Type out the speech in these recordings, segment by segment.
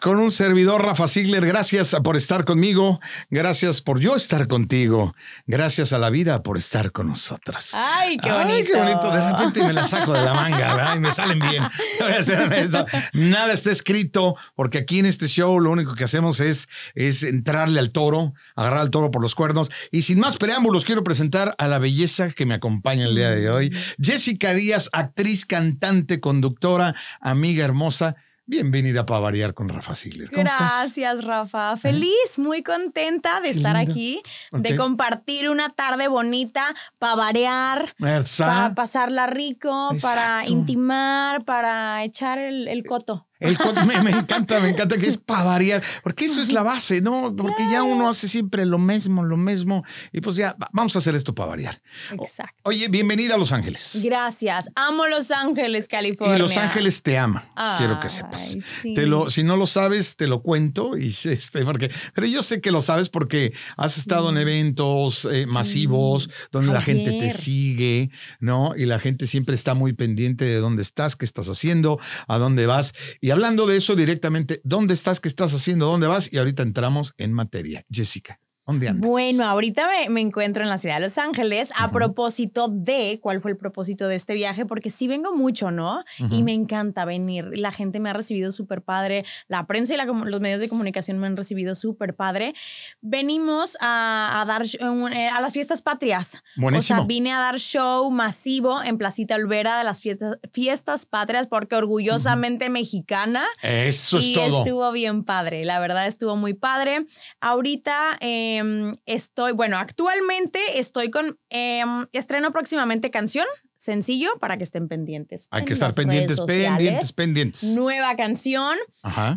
con un servidor, Rafa Ziegler. Gracias por estar conmigo. Gracias por yo estar contigo. Gracias a la vida por estar con nosotras. Ay, qué bonito. Ay, qué bonito. De repente me la saco de la manga ¿verdad? y me salen bien. Nada está escrito porque aquí en este show lo único que hacemos es, es entrarle al toro, agarrar al toro por los cuernos. Y sin más preámbulos, quiero presentar a la belleza que me acompaña el día de hoy. Mm. Jessica Díaz, actriz, cantante, conductora, amiga hermosa. Bienvenida para variar con Rafa Ziegler. Gracias, Rafa. Feliz, muy contenta de estar aquí, de compartir una tarde bonita para variar, para pasarla rico, para intimar, para echar el coto. El me, encanta, me encanta que es para variar, porque eso es la base, ¿no? Porque ya uno hace siempre lo mismo, lo mismo, y pues ya vamos a hacer esto para variar. Exacto. Oye, bienvenida a Los Ángeles. Gracias. Amo Los Ángeles, California. Y Los Ángeles te ama, quiero que sepas. Te lo, si no lo sabes, te lo cuento, y este, porque, pero yo sé que lo sabes porque has estado en eventos eh, masivos donde la gente te sigue, ¿no? Y la gente siempre está muy pendiente de dónde estás, qué estás haciendo, a dónde vas. Y hablando de eso directamente, ¿dónde estás? ¿Qué estás haciendo? ¿Dónde vas? Y ahorita entramos en materia. Jessica. ¿Dónde andas? Bueno, ahorita me, encuentro en la ciudad de Los Ángeles a propósito de cuál fue el propósito de este viaje, porque sí vengo mucho, ¿no? Y me encanta venir. La gente me ha recibido súper padre, la prensa y los medios de comunicación me han recibido súper padre. Venimos a, dar eh, a las fiestas patrias. Buenísimo. O sea, vine a dar show masivo en Placita Olvera de las fiestas, fiestas patrias, porque orgullosamente mexicana. Eso es y todo. Y estuvo bien padre, la verdad estuvo muy padre. Ahorita... Eh, Em, estoy, bueno, actualmente estoy con, em, estreno próximamente canción, sencillo, para que estén pendientes. Hay que estar pendientes, pendientes, pendientes. Nueva canción.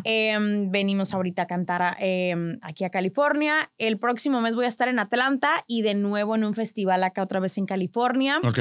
Em, venimos ahorita a cantar aquí a California. El próximo mes voy a estar en Atlanta y de nuevo en un festival acá otra vez en California. Ok.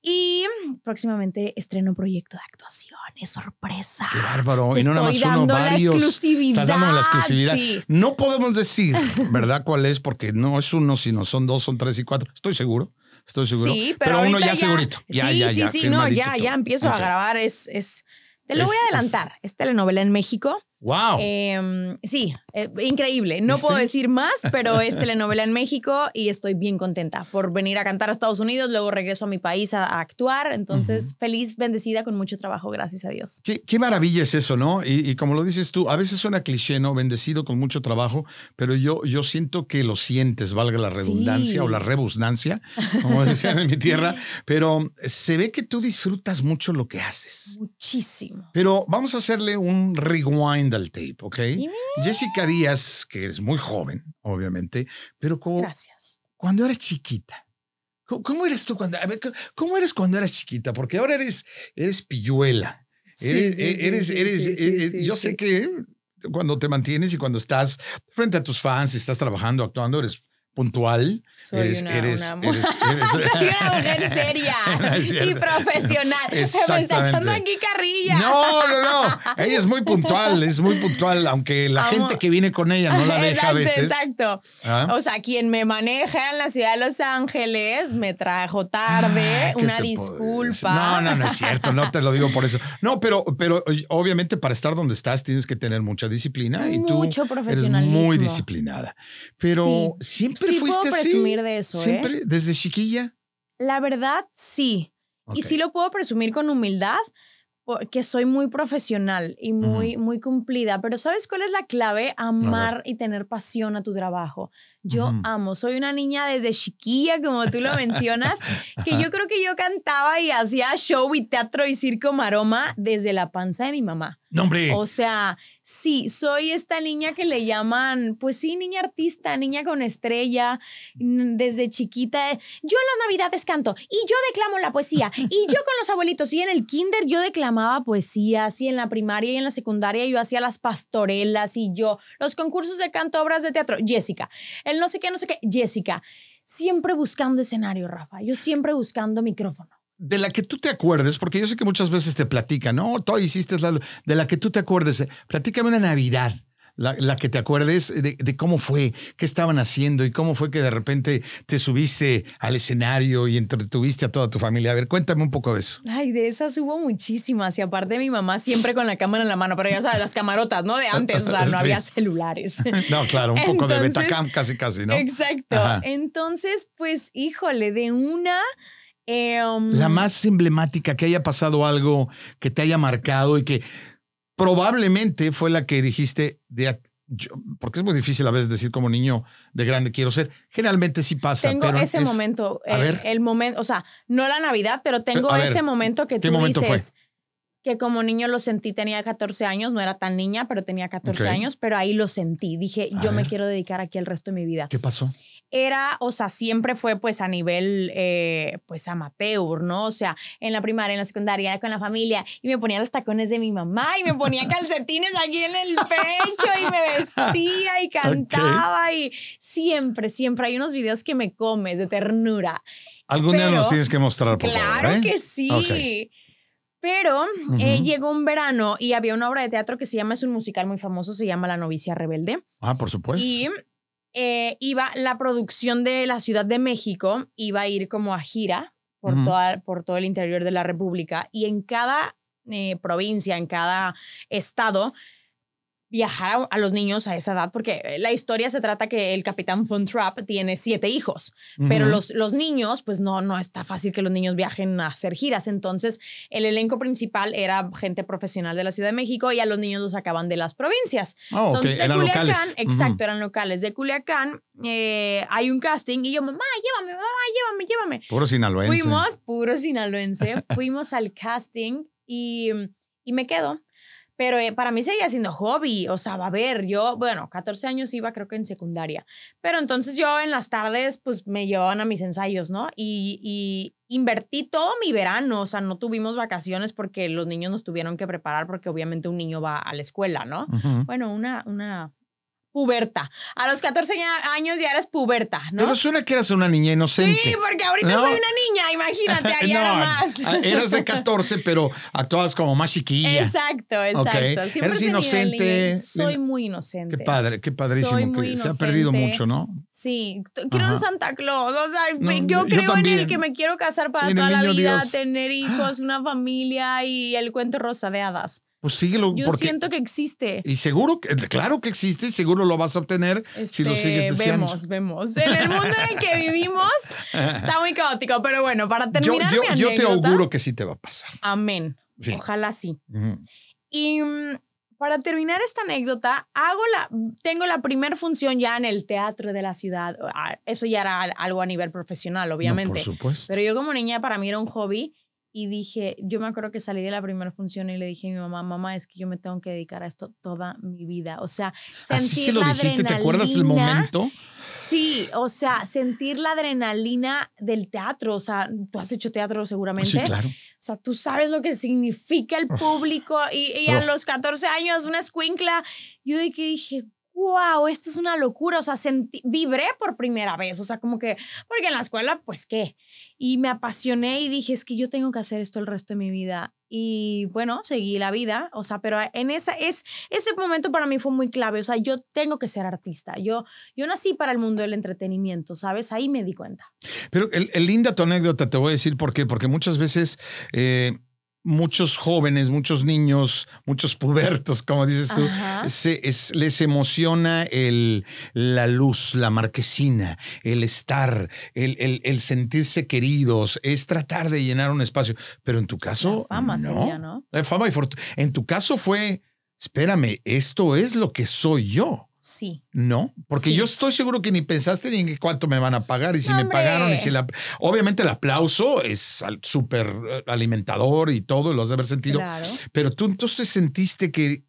Y próximamente estreno un proyecto de actuación, es sorpresa. Qué bárbaro. y no nada más uno, varios. La exclusividad. Estás dando la exclusividad. No podemos decir, ¿verdad? ¿Cuál es? Porque no es uno, sino son dos, son tres y cuatro. Estoy seguro. Estoy seguro. Sí, pero, uno ya, segurito. Ya, sí, ya, sí, ya, sí, no, ya, ya empiezo a grabar. Es, es, te lo voy a adelantar. Es, es telenovela en México. Wow. Em, sí, eh, increíble. No puedo decir más, pero es telenovela en México y estoy bien contenta por venir a cantar a Estados Unidos, luego regreso a mi país a, actuar. Entonces, feliz, bendecida, con mucho trabajo, gracias a Dios. Qué, qué maravilla es eso, ¿no? Y, como lo dices tú, a veces suena cliché, ¿no? Bendecido con mucho trabajo, pero yo, yo siento que lo sientes, valga la redundancia o la rebusnancia, como decían en mi tierra, pero se ve que tú disfrutas mucho lo que haces. Muchísimo. Pero vamos a hacerle un rewind al tape, ¿ok? Jessica Díaz, que es muy joven, obviamente, pero como, Gracias. cuando eras chiquita, ¿cómo, eres tú cuando, cómo eres cuando eras chiquita? Porque ahora eres, eres pilluela. Eres, eres, eres, yo sé que cuando te mantienes y cuando estás frente a tus fans, estás trabajando, actuando, eres puntual. Soy eres, una, eres, eres, Soy una mujer seria y profesional. Me está echando aquí carrilla. No, no, no. Ella es muy puntual, es muy puntual, aunque la gente que viene con ella no la deja exacto, a veces. Exacto. ¿Ah? O sea, quien me maneja en la ciudad de Los Ángeles me trajo tarde. una disculpa. No, no, no es cierto. No te lo digo por eso. No, pero, pero obviamente para estar donde estás tienes que tener mucha disciplina y Mucho tú profesionalismo. eres muy disciplinada. Pero siempre sí fuiste puedo presumir de eso, ¿eh? ¿Siempre? ¿Desde chiquilla? La verdad, sí. Y sí lo puedo presumir con humildad porque soy muy profesional y muy, muy cumplida. Pero ¿sabes cuál es la clave? Amar y tener pasión a tu trabajo. Yo amo, soy una niña desde chiquilla, como tú lo mencionas, que yo creo que yo cantaba y hacía show y teatro y circo maroma desde la panza de mi mamá. No, hombre. O sea, sí, soy esta niña que le llaman, pues sí, niña artista, niña con estrella, desde chiquita. Yo en las navidades canto y yo declamo la poesía y yo con los abuelitos y en el kinder yo declamaba poesía, así en la primaria y en la secundaria yo hacía las pastorelas y yo los concursos de canto, obras de teatro. Jessica, el no sé qué, no sé qué, Jessica, siempre buscando escenario, Rafa, yo siempre buscando micrófono de la que tú te acuerdes, porque yo sé que muchas veces te platican, no, tú hiciste la, de la que tú te acuerdes, platícame una Navidad la, que te acuerdes de, cómo fue, qué estaban haciendo y cómo fue que de repente te subiste al escenario y entretuviste a toda tu familia. A ver, cuéntame un poco de eso. Ay, de esas hubo muchísimas y aparte mi mamá siempre con la cámara en la mano, pero ya sabes, las camarotas, ¿no? De antes, o sea, no había celulares. No, claro, un poco de Betacam casi, casi, ¿no? Exacto. Entonces, pues, híjole, de una... Em, la más emblemática, que haya pasado algo que te haya marcado y que probablemente fue la que dijiste de porque es muy difícil a veces decir como niño de grande quiero ser. Generalmente sí pasa. Tengo ese momento, el, momento, o sea, no la Navidad, pero tengo ese momento que tú dices que como niño lo sentí, tenía 14 años, no era tan niña, pero tenía 14 años, pero ahí lo sentí. Dije, yo me quiero dedicar aquí el resto de mi vida. ¿Qué pasó? Era, o sea, siempre fue pues a nivel, eh, pues amateur, ¿no? O sea, en la primaria, en la secundaria, con la familia, y me ponía los tacones de mi mamá y me ponía calcetines aquí en el pecho y me vestía y cantaba y siempre, siempre hay unos videos que me comes de ternura. Algún día nos tienes que mostrar, por claro favor. Claro que sí. Pero eh, llegó un verano y había una obra de teatro que se llama, es un musical muy famoso, se llama La novicia rebelde. Ah, por supuesto. Y eh, iba la producción de la Ciudad de México, iba a ir como a gira por, toda, por todo el interior de la República y en cada eh, provincia, en cada estado, viajar a, los niños a esa edad, porque eh, la historia se trata que el capitán Von Trapp tiene siete hijos, pero los, los niños, pues no, no está fácil que los niños viajen a hacer giras. Entonces, el elenco principal era gente profesional de la Ciudad de México y a los niños los sacaban de las provincias. Oh, Entonces, eran locales. exacto, eran locales. De Culiacán eh, hay un casting y yo, mamá, llévame, mamá, llévame, llévame. Puro sinaloense. Fuimos, puro sinaloense, fuimos al casting y, y me quedo pero eh, para mí seguía siendo hobby, o sea, va a ver, yo, bueno, 14 años iba creo que en secundaria, pero entonces yo en las tardes pues me llevaban a mis ensayos, ¿no? Y, y invertí todo mi verano, o sea, no tuvimos vacaciones porque los niños nos tuvieron que preparar porque obviamente un niño va a la escuela, ¿no? Bueno, una, una, puberta. A los 14 años ya eres puberta, ¿no? Pero suena que eras una niña inocente. Sí, porque ahorita soy una niña, imagínate, allá era más. Eras de 14, pero actuabas como más chiquilla. Exacto, exacto. eres inocente. Soy muy inocente. Qué padre, qué padrísimo. que se ha perdido mucho, ¿no? Sí, quiero un Santa Claus. O sea, yo creo en el que me quiero casar para toda la vida, tener hijos, una familia y el cuento rosa de hadas. Pues síguelo. Yo siento que existe. Y seguro, que, claro que existe y seguro lo vas a obtener si lo sigues este, deseando. Vemos, vemos. En el mundo en el que vivimos está muy caótico, pero bueno, para terminar yo, yo, yo te auguro que sí te va a pasar. Amén. Ojalá sí. Y mm, para terminar esta anécdota, hago la, tengo la primera función ya en el teatro de la ciudad. Ah, eso ya era algo a nivel profesional, obviamente. por supuesto. Pero yo como niña para mí era un hobby y dije, yo me acuerdo que salí de la primera función y le dije a mi mamá, mamá, es que yo me tengo que dedicar a esto toda mi vida. O sea, sentir Así se lo dijiste, ¿te acuerdas el momento? Sí, o sea, sentir la adrenalina del teatro. O sea, tú has hecho teatro seguramente. Sí, claro. O sea, tú sabes lo que significa el público y, y a los 14 años, una escuincla, yo de que dije, wow, esto es una locura, o sea, vibré por primera vez, o sea, como que, porque en la escuela, pues qué, y me apasioné y dije, es que yo tengo que hacer esto el resto de mi vida. Y bueno, seguí la vida, o sea, pero en esa, es, ese momento para mí fue muy clave, o sea, yo tengo que ser artista, yo, yo nací para el mundo del entretenimiento, ¿sabes? Ahí me di cuenta. Pero el, linda tu anécdota, te voy a decir por qué, porque muchas veces... Eh, muchos jóvenes, muchos niños, muchos pubertos, como dices tú, les emociona el, la luz, la marquesina, el estar, el, el, sentirse queridos, es tratar de llenar un espacio. Pero en tu caso. fama no. sería, ¿no? fama y fortuna. En tu caso fue, espérame, esto es lo que soy yo. Sí. ¿No? Porque yo estoy seguro que ni pensaste ni en cuánto me van a pagar y si me pagaron y si la... Obviamente el aplauso es súper eh, alimentador y todo, lo has de haber sentido. Pero tú entonces sentiste que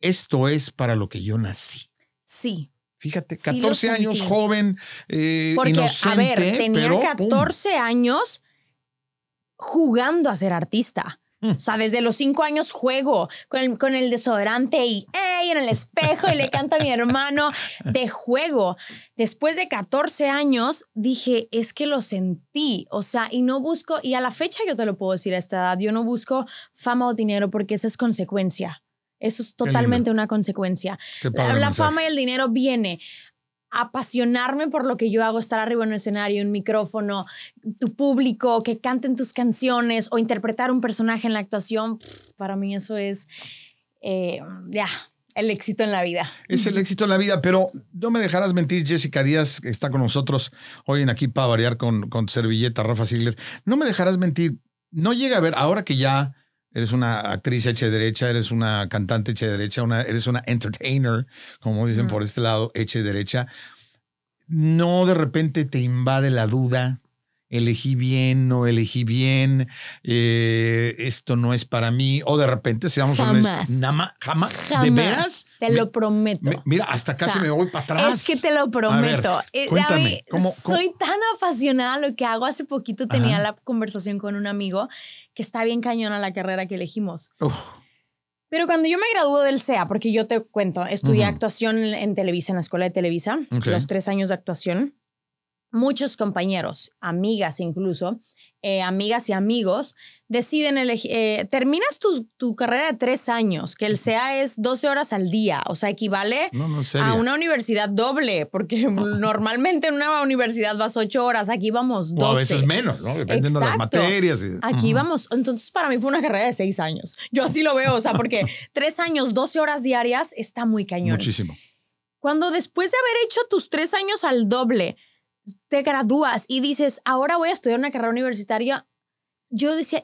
esto es para lo que yo nací. Sí. Fíjate, 14 años, joven, eh, Porque, inocente, a ver, tenía 14 años jugando a ser artista. O sea, desde los cinco años juego con el, con el desodorante y en el espejo y le canta a mi hermano de juego. Después de 14 años dije, es que lo sentí. O sea, y no busco, y a la fecha yo te lo puedo decir a esta edad, yo no busco fama o dinero porque esa es consecuencia. Eso es totalmente una consecuencia. La, fama y el dinero viene apasionarme por lo que yo hago, estar arriba en un escenario, un micrófono, tu público, que canten tus canciones o interpretar un personaje en la actuación, para mí eso es, eh, ya, el éxito en la vida. Es el éxito en la vida, pero no me dejarás mentir, Jessica Díaz, que está con nosotros hoy en aquí para variar con, con servilleta, Rafa Sigler. No me dejarás mentir, no llega a ver, ahora que ya eres una actriz hecha de derecha, eres una cantante hecha de derecha, una, eres una entertainer, como dicen por este lado, hecha de derecha, no de repente te invade la duda elegí bien, no elegí bien, eh, esto no es para mí, o de repente seamos jamás. jamás, jamás, ¿de veras? Te lo prometo. mira, hasta casi me voy para atrás. Es que te lo prometo. A, eh, soy tan apasionada a lo que hago. Hace poquito tenía la conversación con un amigo que está bien cañona la carrera que elegimos. Pero cuando yo me gradué del CEA, porque yo te cuento, estudié actuación en, Televisa, en la escuela de Televisa, los tres años de actuación. Muchos compañeros, amigas incluso, eh, amigas y amigos, deciden elegir, eh, terminas tu, tu, carrera de tres años, que el SEA es 12 horas al día, o sea, equivale a una universidad doble, porque normalmente en una universidad vas ocho horas, aquí vamos 12. O a veces menos, ¿no? Dependiendo de las materias. Aquí vamos, entonces para mí fue una carrera de seis años. Yo así lo veo, o sea, porque tres años, 12 horas diarias está muy cañón. Muchísimo. Cuando después de haber hecho tus tres años al doble, te gradúas y dices, ahora voy a estudiar una carrera universitaria, yo decía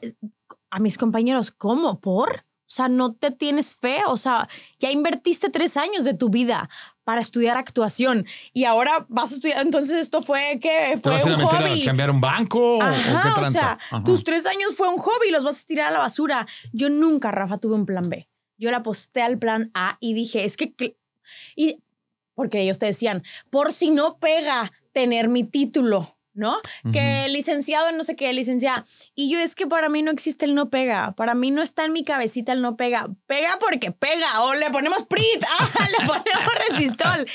a mis compañeros, ¿cómo? ¿Por? O sea, no te tienes fe, o sea, ya invertiste tres años de tu vida para estudiar actuación y ahora vas a estudiar, entonces esto fue que fue un hobby. a cambiar un banco Ajá, o, sea, tus tres años fue un hobby, los vas a tirar a la basura. Yo nunca, Rafa, tuve un plan B. Yo la aposté al plan A y dije, es que y porque ellos te decían, por si no pega, tener mi título, ¿no? Que licenciado no sé qué, licenciada. Y yo es que para mí no existe el no pega. Para mí no está en mi cabecita el no pega. Pega porque pega. O le ponemos PRIT. Ah, le ponemos resistol.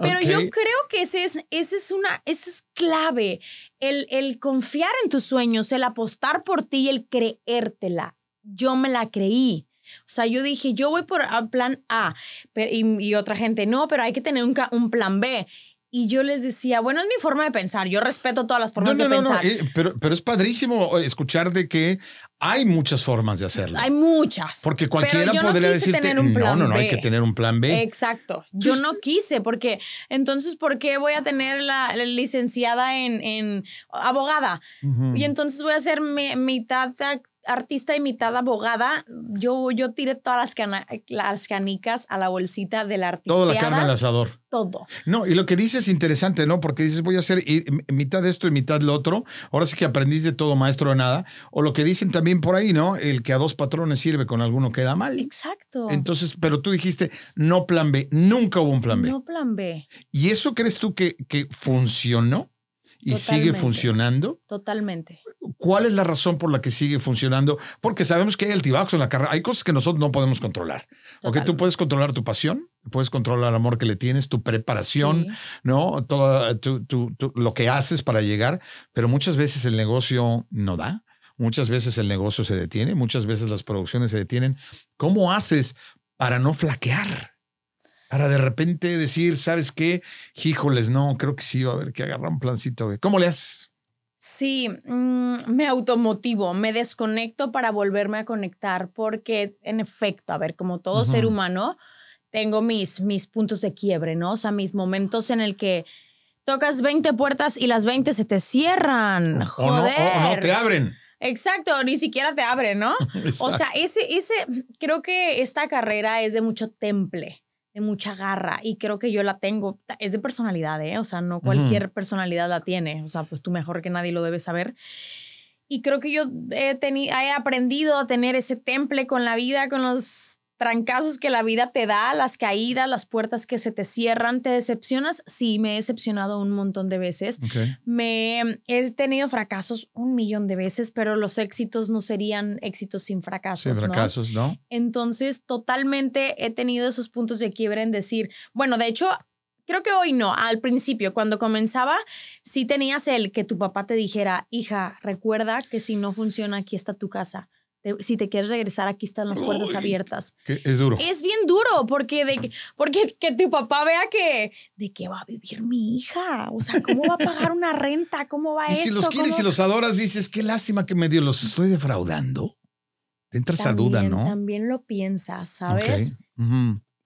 Pero yo creo que ese es, ese es una, ese es clave. El, el confiar en tus sueños, el apostar por ti y el creértela. Yo me la creí. O sea, yo dije, yo voy por plan A y, otra gente, no, pero hay que tener un, un plan B. Y yo les decía, bueno, es mi forma de pensar, yo respeto todas las formas de pensar. No, eh, pero, pero es padrísimo escuchar de que hay muchas formas de hacerlo. Hay muchas. Porque cualquiera podría decirte, no, no, no, hay que tener un plan B. Exacto. Yo no quise, porque entonces, ¿por qué voy a tener la, licenciada en, en abogada? Y entonces voy a hacer mitad artista y mitad abogada, yo, yo tiré todas las, las canicas a la bolsita del artista. Todo la carne al asador. Todo. No, y lo que dices es interesante, ¿no? Porque dices, voy a hacer mitad de esto y mitad lo otro. Ahora sí que aprendís de todo, maestro de nada. O lo que dicen también por ahí, ¿no? El que a dos patrones sirve, con alguno queda mal. Exacto. Entonces, pero tú dijiste, no plan B. Nunca hubo un plan B. No plan B. ¿Y eso crees tú que, que funcionó? y sigue funcionando. Totalmente. ¿Cuál es la razón por la que sigue funcionando? Porque sabemos que hay altibajos en la carrera. Hay cosas que nosotros no podemos controlar. Porque tú puedes controlar tu pasión, puedes controlar el amor que le tienes, tu preparación, ¿no? Todo lo que haces para llegar, pero muchas veces el negocio no da. Muchas veces el negocio se detiene, muchas veces las producciones se detienen. ¿Cómo haces para no flaquear? para de repente decir, ¿sabes qué? Híjoles, no, creo que sí, va a haber que agarrar un plancito. ¿Cómo le haces? Sí, mm, me automotivo, me desconecto para volverme a conectar, porque en efecto, a ver, como todo ser humano, tengo mis, mis puntos de quiebre, ¿no? O sea, mis momentos en el que tocas 20 puertas y las 20 se te cierran. Joder. O no, te abren. Exacto, ni siquiera te abren, ¿no? o sea, ese, ese, creo que esta carrera es de mucho temple de mucha garra y creo que yo la tengo. Es de personalidad, ¿eh? O sea, no cualquier personalidad la tiene. O sea, pues tú mejor que nadie lo debes saber. Y creo que yo he, he aprendido a tener ese temple con la vida, con los trancazos que la vida te da, las caídas, las puertas que se te cierran, ¿te decepcionas? Sí, me he decepcionado un montón de veces. Me he tenido fracasos un millón de veces, pero los éxitos no serían éxitos sin fracasos. Sin fracasos, ¿no? Entonces, totalmente he tenido esos puntos de quiebre en decir, bueno, de hecho, Creo que hoy no, al principio, cuando comenzaba, sí tenías el que tu papá te dijera, hija, recuerda que si no funciona, aquí está tu casa si te quieres regresar, aquí están las puertas abiertas. es duro. Es bien duro porque, de, porque que tu papá vea que de qué va a vivir mi hija. O sea, ¿cómo va a pagar una renta? ¿Cómo va y esto? si los quieres y los adoras, dices, qué lástima que me dio, los estoy defraudando. Te entras a duda, ¿no? También lo piensas, ¿sabes?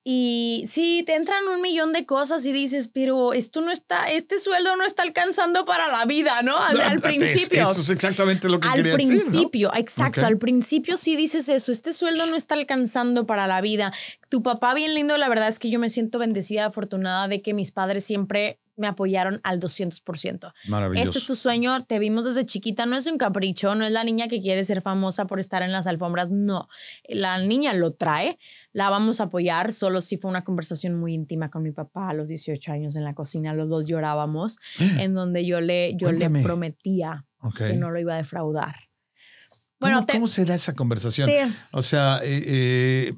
Y sí, te entran un millón de cosas y dices, pero esto no está, este sueldo no está alcanzando para la vida, ¿no? Al, principio. eso es exactamente lo que Al principio, exacto. Al principio sí dices eso, este sueldo no está alcanzando para la vida. Tu papá, bien lindo, la verdad es que yo me siento bendecida, afortunada de que mis padres siempre me apoyaron al 200%. Maravilloso. Este es tu sueño, te vimos desde chiquita, no es un capricho, no es la niña que quiere ser famosa por estar en las alfombras, no. La niña lo trae, la vamos a apoyar, solo si fue una conversación muy íntima con mi papá a los 18 años en la cocina, los dos llorábamos, en donde yo le, yo le prometía que no lo iba a defraudar. Bueno, ¿Cómo, se da esa conversación? o sea, eh, eh,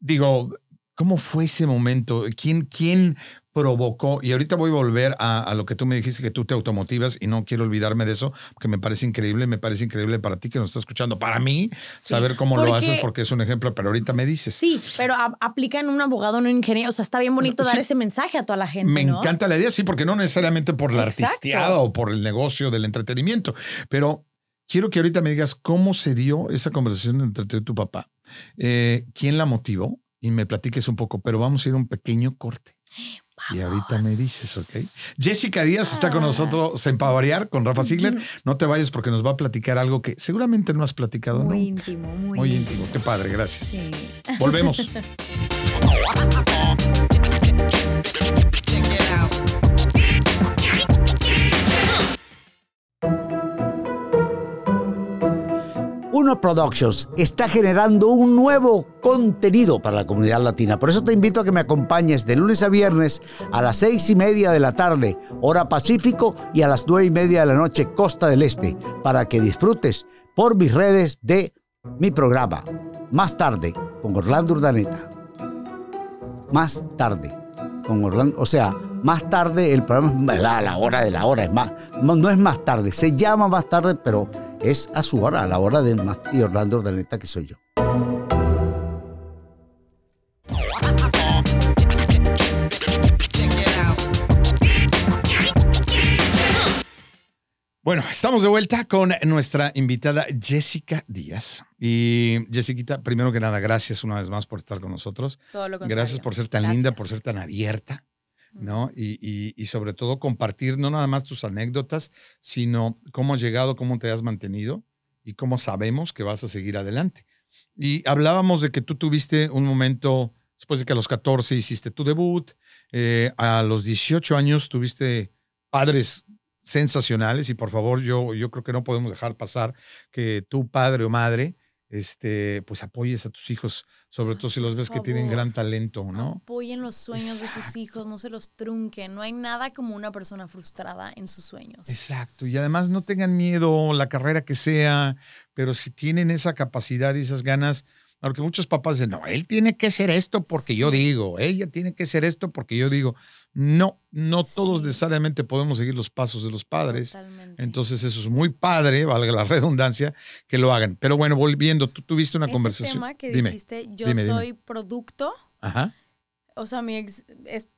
digo, ¿Cómo fue ese momento? ¿Quién, quién provocó? Y ahorita voy a volver a, lo que tú me dijiste, que tú te automotivas y no quiero olvidarme de eso, porque me parece increíble, me parece increíble para ti que nos está escuchando, para mí, saber cómo lo haces, porque es un ejemplo, pero ahorita me dices. Sí, pero aplica en un abogado, no un ingeniero. O sea, está bien bonito dar ese mensaje a toda la gente. Me encanta la idea, sí, porque no necesariamente por la artisteada o por el negocio del entretenimiento, pero quiero que ahorita me digas cómo se dio esa conversación entre tú y tu papá. Eh, ¿Quién la motivó? y me platiques un poco, pero vamos a ir a un pequeño corte. Y ahorita me dices, ¿ok? Jessica Díaz está con ah. nosotros en Pavariar con Rafa Ziegler. No te vayas porque nos va a platicar algo que seguramente no has platicado muy Íntimo, muy, muy íntimo. Qué padre, gracias. Volvemos. Uno Productions está generando un nuevo contenido para la comunidad latina. Por eso te invito a que me acompañes de lunes a viernes a las seis y media de la tarde, hora Pacífico, y a las nueve y media de la noche, Costa del Este, para que disfrutes por mis redes de mi programa. Más tarde, con Orlando Urdaneta. Más tarde, con Orlando, o sea, más tarde el programa es a la hora de la hora, es más, no es más tarde, se llama más tarde, pero es a su hora, a la hora de Mati Orlando Ordaneta que soy yo. Bueno, estamos de vuelta con nuestra invitada Jessica Díaz. Y Jessica, primero que nada, gracias una vez más por estar con nosotros. Todo lo gracias por ser tan linda, por ser tan abierta. ¿No? Y, sobre todo compartir no nada más tus anécdotas, sino cómo has llegado, cómo te has mantenido y cómo sabemos que vas a seguir adelante. Y hablábamos de que tú tuviste un momento, después de que a los 14 hiciste tu debut, eh, a los 18 años tuviste padres sensacionales y por favor yo, yo creo que no podemos dejar pasar que tu padre o madre este, pues apoyes a tus hijos, sobre todo si los ves que tienen gran talento, ¿no? Apoyen los sueños de sus hijos, no se los trunquen. No hay nada como una persona frustrada en sus sueños. Exacto. Y además no tengan miedo, la carrera que sea, pero si tienen esa capacidad y esas ganas, porque muchos papás dicen, no, él tiene que ser esto porque yo digo, ella tiene que ser esto porque yo digo. No, no todos necesariamente podemos seguir los pasos de los padres. Entonces eso es muy padre, valga la redundancia, que lo hagan. Pero bueno, volviendo, tú tuviste una conversación. tema que dijiste, yo soy producto. Ajá. O sea, mi ex, es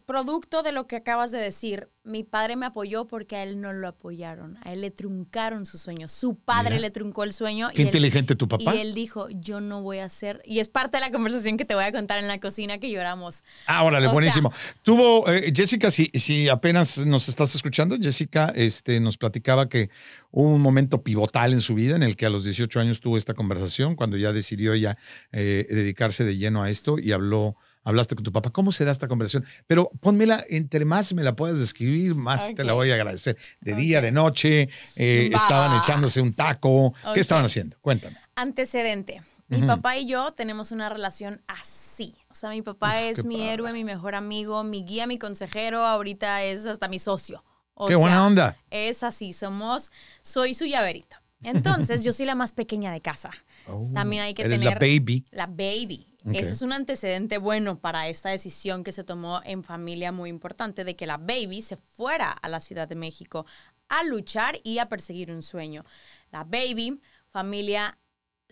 producto de lo que acabas de decir. Mi padre me apoyó porque a él no lo apoyaron. A él le truncaron su sueño. Su padre le truncó el sueño. Qué inteligente tu papá. Y él dijo, yo no voy a hacer. Y es parte de la conversación que te voy a contar en la cocina que lloramos. Ah, órale, buenísimo. Tuvo, eh, Jessica, si, si apenas nos estás escuchando, Jessica este, nos platicaba que hubo un momento pivotal en su vida en el que a los 18 años tuvo esta conversación, cuando ya decidió ya eh, dedicarse de lleno a esto y habló hablaste con tu papá. ¿Cómo se da esta conversación? Pero pónmela, entre más me la puedas describir, más te la voy a agradecer. De día, de noche, eh, estaban echándose un taco. ¿Qué estaban haciendo? Cuéntame. Antecedente. Mi papá y yo tenemos una relación así. O sea, mi papá es mi héroe, mi mejor amigo, mi guía, mi consejero. Ahorita es hasta mi socio. qué buena onda. Es así, somos, soy su llaverito. Entonces, yo soy la más pequeña de casa. Oh, También hay que tener. La baby. La baby. Ese es un antecedente bueno para esta decisión que se tomó en familia muy importante de que la baby se fuera a la Ciudad de México a luchar y a perseguir un sueño. La baby familia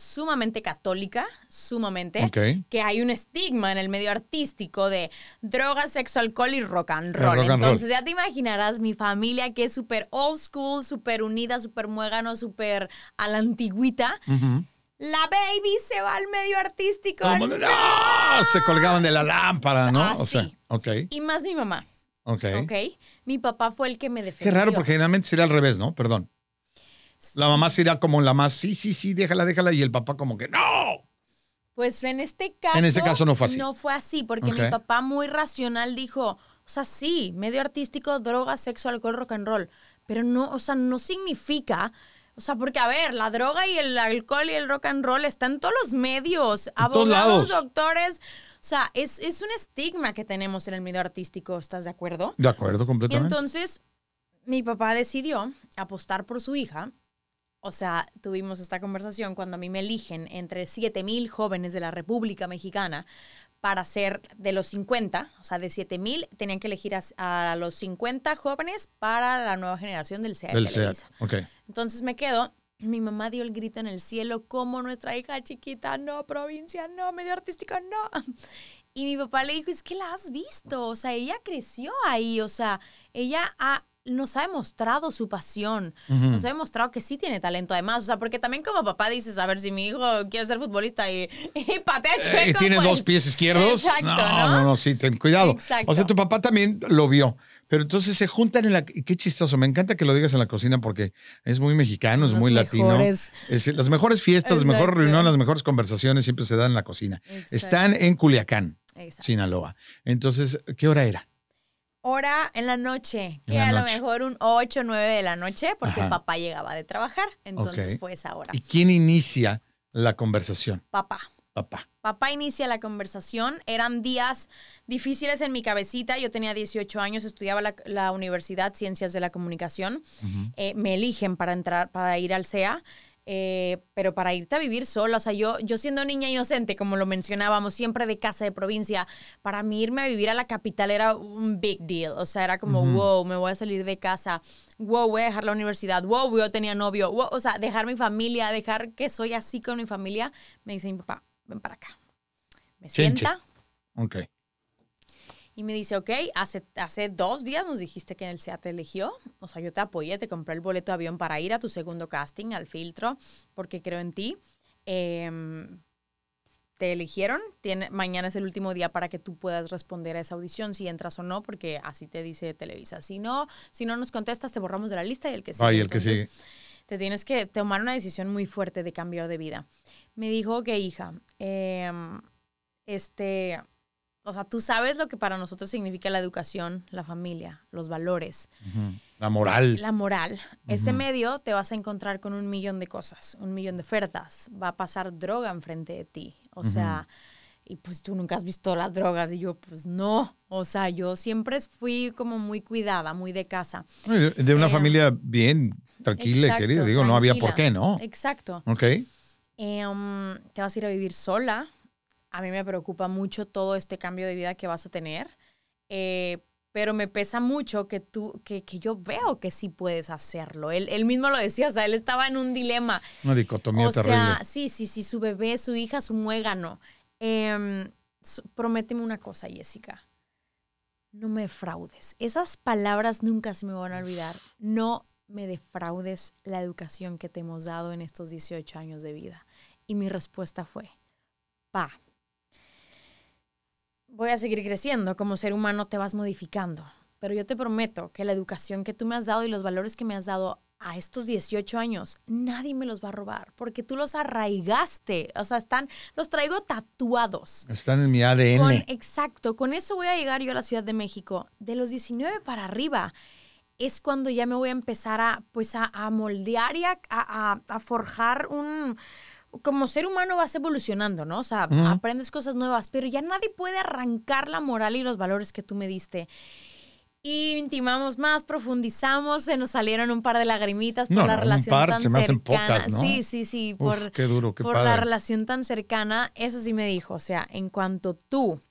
sumamente católica, sumamente, que hay un estigma en el medio artístico de drogas, sexo, alcohol y rock and roll. Entonces ya te imaginarás mi familia que es súper old school, súper unida, súper muégano, súper a la antigüita. La baby se va al medio artístico. ¡No! Se colgaban de la lámpara, ¿no? Ah, o sea, ok. Y más mi mamá. Ok. Ok. Mi papá fue el que me defendió. Qué raro, porque generalmente sería al revés, ¿no? Perdón. La mamá sería como la más, sí, sí, sí, déjala, déjala, y el papá como que, no. Pues en este caso. En este caso no fue así. No fue así, porque mi papá muy racional dijo, o sea, sí, medio artístico, droga, sexo, alcohol, rock and roll. Pero no, o sea, no significa. O sea, porque a ver, la droga y el alcohol y el rock and roll están en todos los medios. abogados, doctores. O sea, es, es un estigma que tenemos en el medio artístico, ¿estás de acuerdo? De acuerdo, completamente. entonces, mi papá decidió apostar por su hija o sea, tuvimos esta conversación cuando a mí me eligen entre 7.000 jóvenes de la República Mexicana para ser de los 50, o sea, de 7.000 tenían que elegir a, los 50 jóvenes para la nueva generación del CEA. Del CEA, okay. Entonces me quedo, mi mamá dio el grito en el cielo como nuestra hija chiquita, no, provincia, no, medio artístico, no. Y mi papá le dijo, es que la has visto, o sea, ella creció ahí, o sea, ella ha nos ha demostrado su pasión, nos ha demostrado que sí tiene talento además, o sea, porque también como papá dices, a ver, si mi hijo quiere ser futbolista y, patea eh, chueco, Y tiene dos pues, pies izquierdos, Exacto, no, no, no, sí, ten cuidado. Exacto. O sea, tu papá también lo vio, pero entonces se juntan en la... Qué chistoso, me encanta que lo digas en la cocina porque es muy mexicano, es muy latino. Es, las mejores fiestas, las mejores reuniones, las mejores conversaciones siempre se dan en la cocina. Están en Culiacán, Sinaloa. Entonces, ¿qué hora era? Hora en la noche, que a lo mejor un 8 o 9 de la noche, porque papá llegaba de trabajar. Entonces fue esa hora. ¿Y quién inicia la conversación? Papá. Papá. Papá inicia la conversación. Eran días difíciles en mi cabecita. Yo tenía 18 años, estudiaba la, la Universidad Ciencias de la Comunicación. Eh, me eligen para entrar, para ir al CEA. Eh, pero para irte a vivir sola, o sea, yo, yo siendo niña inocente, como lo mencionábamos, siempre de casa de provincia, para mí irme a vivir a la capital era un big deal, o sea, era como, wow, me voy a salir de casa, wow, voy a dejar la universidad, wow, yo tenía novio, wow, o sea, dejar mi familia, dejar que soy así con mi familia, me dice mi papá, ven para acá. Me sienta. Ok. Y me dice, ok, hace, hace dos días nos dijiste que en el SEA te eligió. O sea, yo te apoyé, te compré el boleto de avión para ir a tu segundo casting, al filtro, porque creo en ti. Em, te eligieron. Tiene, mañana es el último día para que tú puedas responder a esa audición, si entras o no, porque así te dice Televisa. Si no, si no nos contestas, te borramos de la lista y el que sigue. el que sigue. Te tienes que tomar una decisión muy fuerte de cambiar de vida. Me dijo que, hija, em, este o sea, tú sabes lo que para nosotros significa la educación, la familia, los valores. La moral. La moral. Ese medio te vas a encontrar con un millón de cosas, un millón de ofertas. Va a pasar droga enfrente de ti. O sea, y pues tú nunca has visto las drogas. Y yo, pues no. O sea, yo siempre fui como muy cuidada, muy de casa. De, una eh, familia bien tranquila, querida. Digo, no había por qué, ¿no? Exacto. Ok. Em, te vas a ir a vivir sola a mí me preocupa mucho todo este cambio de vida que vas a tener, eh, pero me pesa mucho que tú, que, que, yo veo que sí puedes hacerlo. Él, él, mismo lo decía, o sea, él estaba en un dilema. Una dicotomía o Sea, sí, sí, sí, su bebé, su hija, su muégano. Eh, prométeme una cosa, Jessica. No me defraudes. Esas palabras nunca se me van a olvidar. No me defraudes la educación que te hemos dado en estos 18 años de vida. Y mi respuesta fue, pa, voy a seguir creciendo, como ser humano te vas modificando, pero yo te prometo que la educación que tú me has dado y los valores que me has dado a estos 18 años, nadie me los va a robar, porque tú los arraigaste, o sea, están, los traigo tatuados. Están en mi ADN. exacto, con eso voy a llegar yo a la Ciudad de México. De los 19 para arriba es cuando ya me voy a empezar a, pues, a, moldear y a forjar un, como ser humano vas evolucionando, ¿no? O sea, aprendes cosas nuevas, pero ya nadie puede arrancar la moral y los valores que tú me diste. Y intimamos más, profundizamos, se nos salieron un par de lagrimitas por la relación tan cercana. Sí, sí, sí, por, qué duro, qué por la relación tan cercana. Eso sí me dijo, o sea, en cuanto tú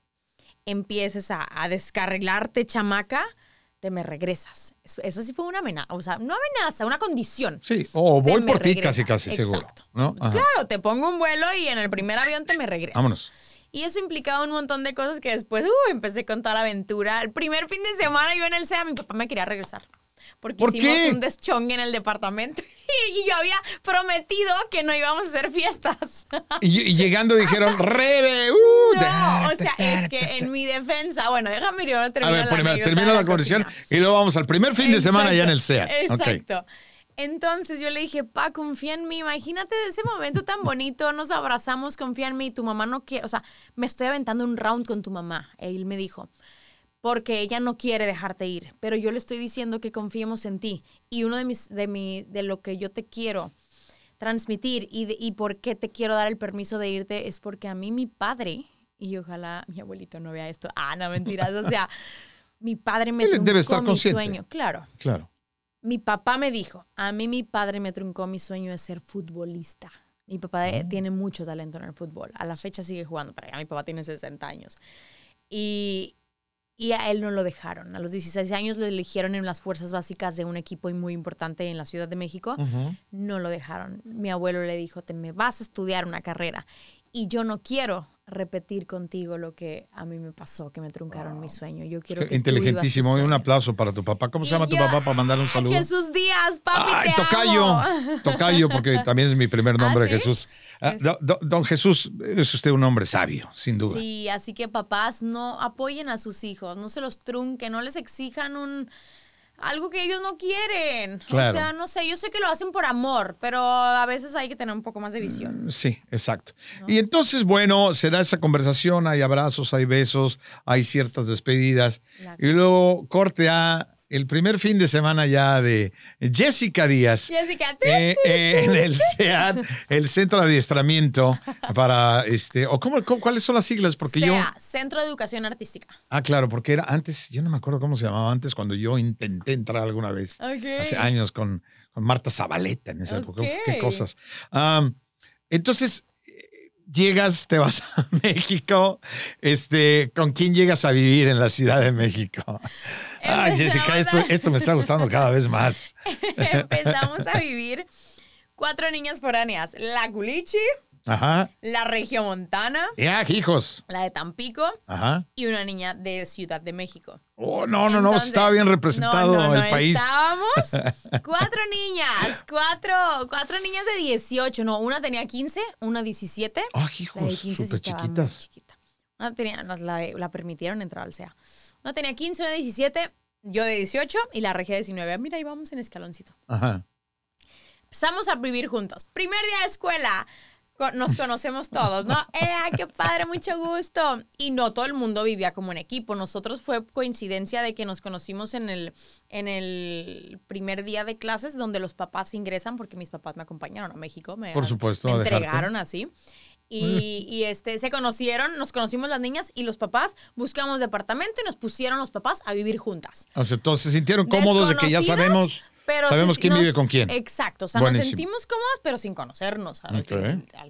empieces a, a descarrilarte, chamaca, te me regresas. Eso, sí fue una amenaza, o sea, no amenaza, una condición. Sí, o voy por ti casi, casi seguro. ¿no? Claro, te pongo un vuelo y en el primer avión te me regresas. Vámonos. Y eso implicaba un montón de cosas que después uh, empecé con toda la aventura. El primer fin de semana yo en el SEA, mi papá me quería regresar. Porque ¿Por hicimos un deschongue en el departamento. Y, yo había prometido que no íbamos a hacer fiestas. Y, llegando dijeron, Rebe, uh, No, o sea, es que en mi defensa, bueno, déjame yo terminar A ver, la termino la, conversación y luego vamos al primer fin de semana ya en el SEA. Exacto. Entonces yo le dije, pa, confía en mí, imagínate ese momento tan bonito, nos abrazamos, confía en mí, tu mamá no quiere, o sea, me estoy aventando un round con tu mamá. Él me dijo, porque ella no quiere dejarte ir, pero yo le estoy diciendo que confiemos en ti. Y uno de mis, de mi, de lo que yo te quiero transmitir y, y por qué te quiero dar el permiso de irte es porque a mí mi padre, y ojalá mi abuelito no vea esto, ah, no, mentiras, o sea, mi padre me truncó Debe estar mi sueño, claro. Claro. Mi papá me dijo, a mí mi padre me truncó mi sueño de ser futbolista. Mi papá ah. tiene mucho talento en el fútbol. A la fecha sigue jugando, pero ya mi papá tiene 60 años. Y, y a él no lo dejaron. A los 16 años lo eligieron en las fuerzas básicas de un equipo muy importante en la Ciudad de México. No lo dejaron. Mi abuelo le dijo, te me vas a estudiar una carrera y yo no quiero repetir contigo lo que a mí me pasó, que me truncaron mi sueño. Yo quiero que Inteligentísimo. un aplauso para tu papá. ¿Cómo se llama tu papá para mandar un saludo? Jesús Díaz, papi, Ay, tocayo. Tocayo, porque también es mi primer ¿Ah, nombre, Jesús. Ah, don, Jesús es usted un hombre sabio, sin duda. Sí, así que papás no apoyen a sus hijos, no se los trunquen, no les exijan un algo que ellos no quieren. O sea, no sé, yo sé que lo hacen por amor, pero a veces hay que tener un poco más de visión. Mm, sí, exacto. Y entonces, bueno, se da esa conversación, hay abrazos, hay besos, hay ciertas despedidas. y luego corte a el primer fin de semana ya de Jessica Díaz. Jessica. Eh, eh, en el SEAD, el Centro de Adiestramiento para, este, o cómo, ¿cuáles son las siglas? Porque yo... Centro de Educación Artística. Ah, claro, porque era antes, yo no me acuerdo cómo se llamaba antes cuando yo intenté entrar alguna vez, hace años con, Marta Zabaleta en esa época. Qué cosas. entonces, llegas, te vas a México, este, ¿con quién llegas a vivir en la Ciudad de México? Ay, Jessica, esto, esto me está gustando cada vez más. Empezamos a vivir cuatro niñas foráneas, la Culichi, Ajá. La Regiomontana. Ya, hijos. La de Tampico. Ajá. Y una niña de Ciudad de México. Oh, no, no, no, estaba bien representado el país. Estábamos cuatro niñas, cuatro, cuatro niñas de 18. No, una tenía 15, una 17. Ah, hijos, súper chiquitas. Chiquita. Una tenía, la, la, permitieron entrar al SEA. Una tenía 15, una 17, yo de 18 y la regia de 19. Mira, ahí vamos en escaloncito. Ajá. Empezamos a vivir juntos. Primer día de escuela nos conocemos todos, ¿no? ¡Eh, qué padre, mucho gusto! Y no todo el mundo vivía como un equipo. Nosotros fue coincidencia de que nos conocimos en el, en el primer día de clases donde los papás ingresan, porque mis papás me acompañaron a México. Me, Por supuesto. Me entregaron así. Y, y, este, se conocieron, nos conocimos las niñas y los papás, buscamos departamento y nos pusieron los papás a vivir juntas. O sea, todos se sintieron cómodos de que ya sabemos Sabemos quién vive con quién. Exacto, o sea, nos sentimos cómodos, pero sin conocernos al,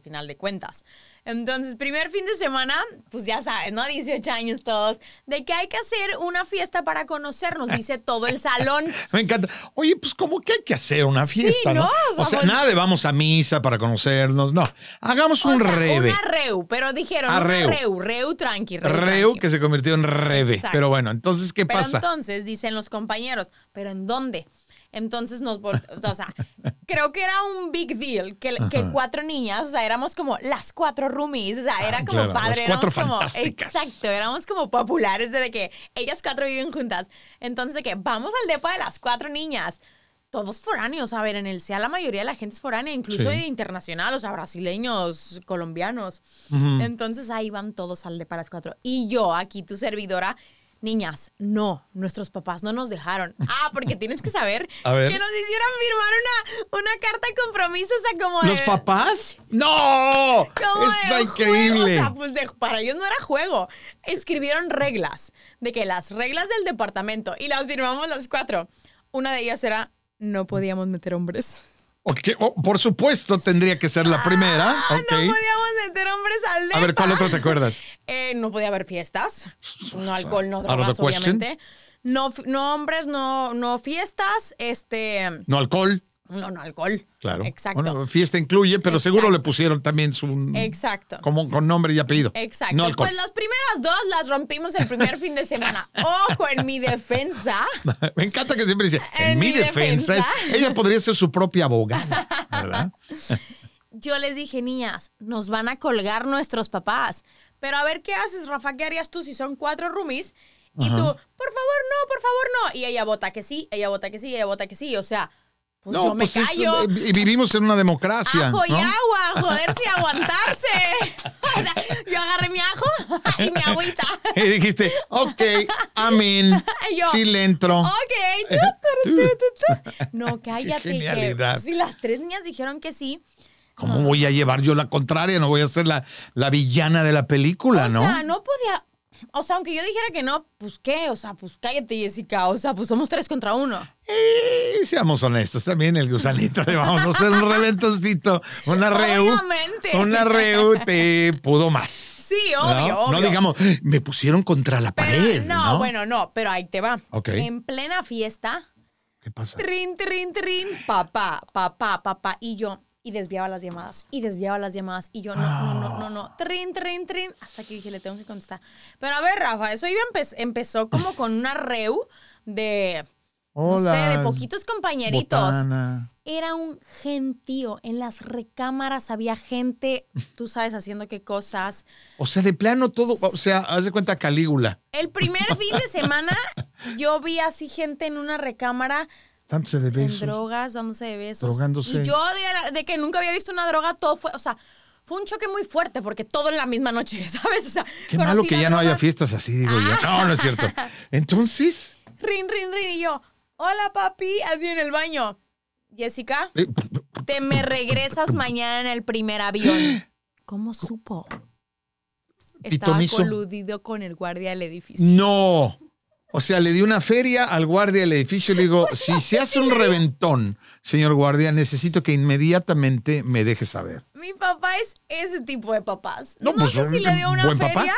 final, de cuentas. Entonces, primer fin de semana, pues ya sabes, ¿no? 18 años todos, de que hay que hacer una fiesta para conocernos, dice todo el salón. Me encanta. Oye, pues como que hay que hacer una fiesta, ¿no? O sea, nada de vamos a misa para conocernos, no. Hagamos un sea, reve. Una reu, pero dijeron una reu, reu, tranqui, reu, reu que se convirtió en reve. Pero bueno, entonces, ¿qué pero pasa? entonces, dicen los compañeros, ¿pero en dónde? Entonces nos, o sea, creo que era un big deal que, que, cuatro niñas, o sea, éramos como las cuatro roomies, o sea, era ah, como padre, éramos como, exacto, éramos como populares desde que ellas cuatro viven juntas. Entonces, de que vamos al depo de las cuatro niñas. Todos foráneos, a ver, en el SEA la mayoría de la gente es foránea, incluso internacional, o sea, brasileños, colombianos. Entonces ahí van todos al depo de las cuatro. Y yo, aquí tu servidora, niñas, no, nuestros papás no nos dejaron. Ah, porque tienes que saber que nos hicieron firmar una, una carta de compromiso, o sea, como ¿Los papás? ¡No! Está increíble. O sea, pues para ellos no era juego. Escribieron reglas, de que las reglas del departamento, y las firmamos las cuatro. Una de ellas era, no podíamos meter hombres. Okay. Oh, por supuesto, tendría que ser la primera. Ah, no podíamos meter hombres al depa. A ver, ¿cuál otro te acuerdas? Eh, no podía haber fiestas. No alcohol, no drogas, obviamente. no, no hombres, no, no fiestas, este... No alcohol. No, no, alcohol. Claro. Exacto. Bueno, fiesta incluye, pero seguro le pusieron también su. Exacto. Como con nombre y apellido. Exacto. No alcohol. Pues las primeras dos las rompimos el primer fin de semana. Ojo, en mi defensa. Me encanta que siempre dice, en, mi, defensa, es, ella podría ser su propia abogada, ¿verdad? Yo les dije, niñas, nos van a colgar nuestros papás. Pero a ver qué haces, Rafa, ¿qué harías tú si son cuatro roomies? Y tú, por favor, no, por favor, no. Y ella vota que sí, ella vota que sí, ella vota que sí. O sea, pues no, yo me pues callo. y vivimos en una democracia. Ajo y agua, joder, si aguantarse. O sea, yo agarré mi ajo y mi agüita. Y dijiste, ok, amén. Sí le entro. Ok. no, cállate. Que, pues, si las tres niñas dijeron que sí. ¿Cómo voy a llevar yo la contraria? No voy a ser la, la villana de la película, ¿no? O sea, no podía o sea, aunque yo dijera que no, pues qué, o sea, pues cállate, Jessica, o sea, pues somos tres contra uno. Eh, seamos honestos, también el gusanito de vamos a hacer un reventoncito, una reu. Obviamente. Una reu te pudo más. Sí, obvio, obvio. No digamos, me pusieron contra la pared. No, bueno, no, pero ahí te va. Ok. En plena fiesta. ¿Qué pasa? Trin, trin, trin, papá, papá, papá. Y yo, y desviaba las llamadas y desviaba las llamadas y yo no, no, no, no, no, trin, trin, trin, hasta que dije, le tengo que contestar. Pero a ver, Rafa, eso iba empezó como con una reu de, no sé, de poquitos compañeritos. Era un gentío. En las recámaras había gente, tú sabes, haciendo qué cosas. O sea, de plano todo, o sea, haz de cuenta Calígula. El primer fin de semana yo vi así gente en una recámara Dándose de besos. En drogas, dándose de besos. Drogándose. Y yo, de, que nunca había visto una droga, todo fue, o sea, fue un choque muy fuerte porque todo en la misma noche, ¿sabes? O sea, qué malo que ya no haya fiestas así, digo yo. No, no es cierto. Entonces. Rin, rin, rin. Y yo, hola papi, así en el baño. Jessica, eh, te me regresas mañana en el primer avión. ¿Cómo supo? Estaba coludido con el guardia del edificio. No. O sea, le di una feria al guardia del edificio y le digo, si se hace un reventón, señor guardia, necesito que inmediatamente me deje saber. Mi papá es ese tipo de papás. No, pues, sé si le dio una feria,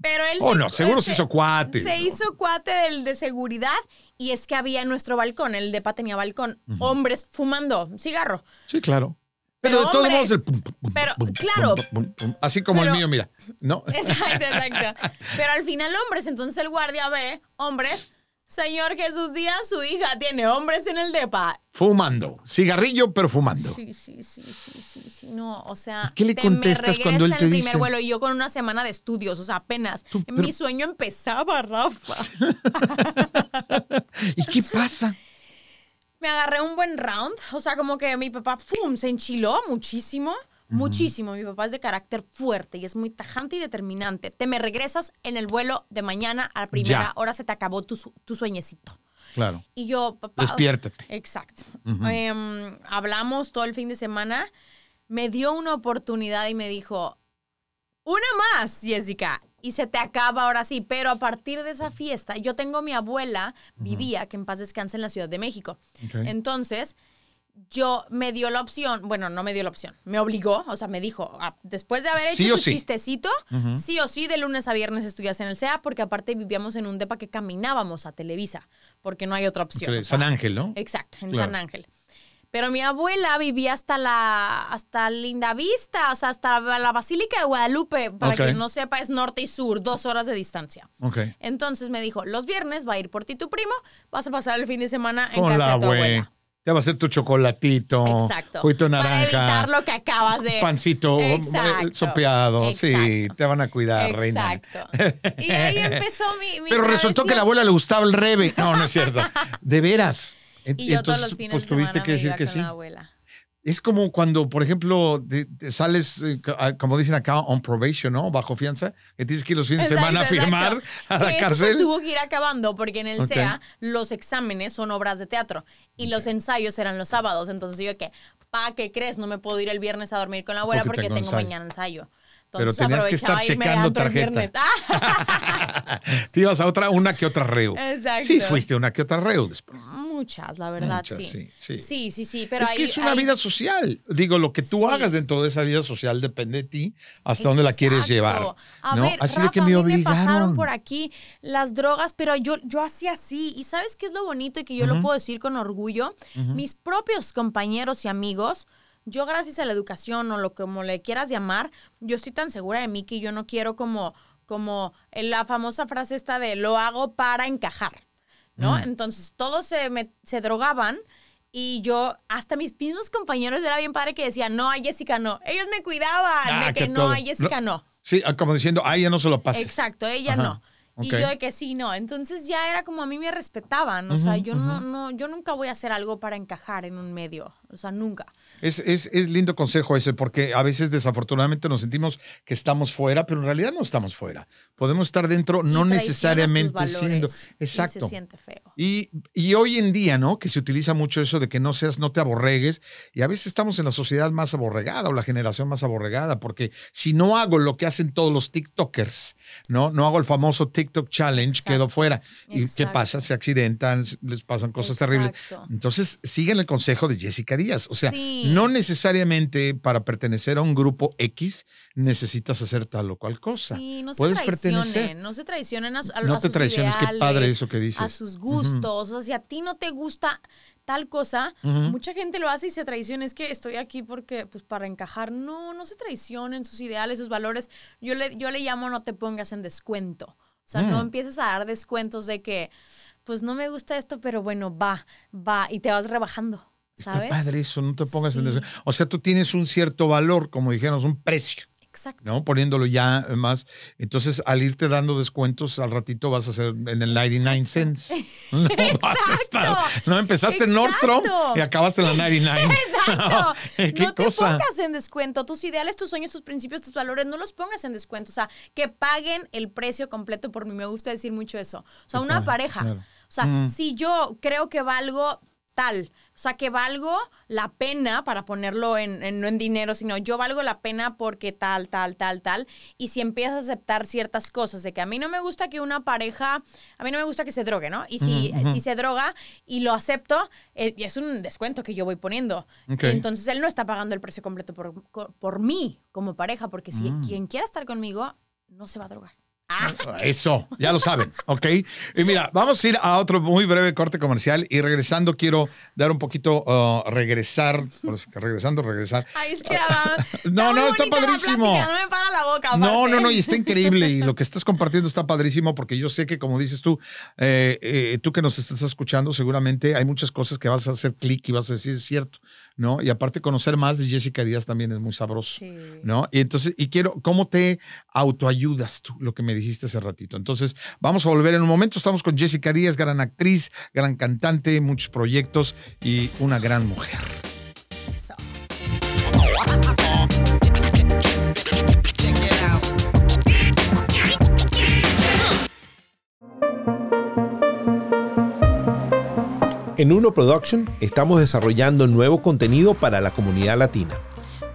pero él... Oh, no, seguro se, hizo cuate. Se hizo cuate del de seguridad y es que había en nuestro balcón, el depa tenía balcón, hombres fumando cigarro. Sí, claro. Pero, de todos modos, el Pero, claro. así como el mío, mira. ¿No? Exacto, exacto. Pero al final, hombres. Entonces el guardia ve, hombres. Señor Jesús Díaz, su hija tiene hombres en el depa. Fumando. Cigarrillo, pero fumando. Sí, sí, sí, sí, sí. sí. No, o sea. ¿Qué le contestas cuando él te el dice? primer vuelo y yo con una semana de estudios, o sea, apenas. Mi sueño empezaba, Rafa. ¿Y qué pasa? Me agarré un buen round. O sea, como que mi papá, ¡fum! Se enchiló muchísimo. Muchísimo. Mi papá es de carácter fuerte y es muy tajante y determinante. Te me regresas en el vuelo de mañana a la primera hora, se te acabó tu, sueñecito. Claro. Y yo, papá. Despiértate. Exacto. Em, hablamos todo el fin de semana. Me dio una oportunidad y me dijo: Una más, Jessica y se te acaba ahora sí. Pero a partir de esa fiesta, yo tengo mi abuela, vivía, que en paz descanse en la Ciudad de México. Entonces, yo me dio la opción, bueno, no me dio la opción, me obligó, o sea, me dijo, ah, después de haber hecho tu chistecito, sí o sí, de lunes a viernes estudias en el CEA, porque aparte vivíamos en un depa que caminábamos a Televisa, porque no hay otra opción. San Ángel, ¿no? Exacto, en San Ángel. Pero mi abuela vivía hasta la hasta Linda Vista, o sea, hasta la Basílica de Guadalupe. Para que no sepa, es norte y sur, dos horas de distancia. Entonces me dijo, los viernes va a ir por ti tu primo, vas a pasar el fin de semana en casa de tu abuela. Ya va a ser tu chocolatito. Exacto. Juito naranja. Para evitar lo que acabas de. Pancito Exacto. sopeado. Sí, te van a cuidar, reina. Exacto. Y ahí empezó mi. Pero resultó que a la abuela le gustaba el rebe. No, no es cierto. De veras. Y yo todos los fines pues, tuviste que decir que sí. Es como cuando, por ejemplo, sales, eh, como dicen acá, on probation, ¿no? Bajo fianza, que tienes que ir los fines de semana a firmar a la cárcel. Eso tuvo que ir acabando porque en el CEA los exámenes son obras de teatro y los ensayos eran los sábados. Entonces yo, ¿qué? Pa, ¿qué crees? No me puedo ir el viernes a dormir con la abuela porque, tengo, mañana ensayo. Pero tenías que estar checando tarjeta. Te ibas a otra, una que otra reu. Exacto. Sí, fuiste una que otra reu después. Muchas, la verdad, sí. Sí, sí. sí, sí, pero Es que es una vida social. Digo, lo que tú hagas dentro de esa vida social depende de ti hasta dónde la quieres llevar. A ver, así de que me obligaron. me pasaron por aquí las drogas, pero yo, yo hacía así. ¿Y sabes qué es lo bonito y que yo lo puedo decir con orgullo? Mis propios compañeros y amigos yo gracias a la educación o lo como le quieras llamar, yo estoy tan segura de mí que yo no quiero como, como la famosa frase esta de lo hago para encajar, ¿no? Mm. Entonces todos se, me, se drogaban y yo, hasta mis mismos compañeros era bien padre que decían, no, a Jessica no. Ellos me cuidaban ah, de que, no, a Jessica no. Sí, ah, como diciendo, a ella no se lo pases. Exacto, ella no. Y yo de que sí, no. Entonces ya era como a mí me respetaban. O sea, yo no, no, yo nunca voy a hacer algo para encajar en un medio. O sea, nunca. Es, es, es, lindo consejo ese, porque a veces desafortunadamente nos sentimos que estamos fuera, pero en realidad no estamos fuera. Podemos estar dentro, no necesariamente siendo. Exacto. Y se siente feo. Y, y, hoy en día, ¿no? Que se utiliza mucho eso de que no seas, no te aborregues. Y a veces estamos en la sociedad más aborregada o la generación más aborregada, porque si no hago lo que hacen todos los TikTokers, ¿no? No hago el famoso TikTok Challenge, quedo fuera. ¿Y qué pasa? Se accidentan, les pasan cosas terribles. Entonces, siguen el consejo de Jessica Díaz. O sea, no necesariamente para pertenecer a un grupo X necesitas hacer tal o cual cosa. Sí, no se Puedes pertenecer. No se traicionen a, a, no te traiciones, qué padre eso que dices. A sus gustos. O sea, si a ti no te gusta tal cosa, mucha gente lo hace y se traiciona. Es que estoy aquí porque, pues, para encajar. No, no se traicionen sus ideales, sus valores. Yo le, yo le llamo no te pongas en descuento. O sea, no mm. empieces a dar descuentos de que, pues, no me gusta esto, pero bueno, va, va, y te vas rebajando. Está padre eso, no te pongas en eso. O sea, tú tienes un cierto valor, como dijéramos, un precio. Exacto. ¿no? Poniéndolo ya más. Entonces, al irte dando descuentos, al ratito vas a hacer en el 99 cents. No vas a estar. No empezaste en Nordstrom y acabaste en la 99. Exacto. ¿Qué no te pongas en descuento. Tus ideales, tus sueños, tus principios, tus valores, no los pongas en descuento. O sea, que paguen el precio completo por mí. Me gusta decir mucho eso. O sea, una pareja. O sea, mm. si yo creo que valgo tal. O sea, que valgo la pena para ponerlo en, no en dinero, sino yo valgo la pena porque tal, tal, tal, tal. Y si empiezas a aceptar ciertas cosas, de que a mí no me gusta que una pareja, a mí no me gusta que se drogue, ¿no? Y si, si se droga y lo acepto, es, es, un descuento que yo voy poniendo. Entonces él no está pagando el precio completo por, por mí como pareja, porque si mm. quien quiera estar conmigo, no se va a drogar. Ah. Eso, ya lo saben, ¿ok? Y mira, vamos a ir a otro muy breve corte comercial y regresando quiero dar un poquito, uh, regresar, regresando, regresar. Ay, es que, ah, no, no, está padrísimo. no me para la boca. No, no, no, y está increíble y lo que estás compartiendo está padrísimo porque yo sé que como dices tú, eh, eh, tú que nos estás escuchando, seguramente hay muchas cosas que vas a hacer clic y vas a decir, es cierto. ¿no? Y aparte conocer más de Jessica Díaz también es muy sabroso, ¿no? Y entonces, y quiero, ¿cómo te autoayudas tú? Lo que me dijiste hace ratito. Entonces, vamos a volver en un momento. Estamos con Jessica Díaz, gran actriz, gran cantante, muchos proyectos y una gran mujer. En Uno Production estamos desarrollando nuevo contenido para la comunidad latina.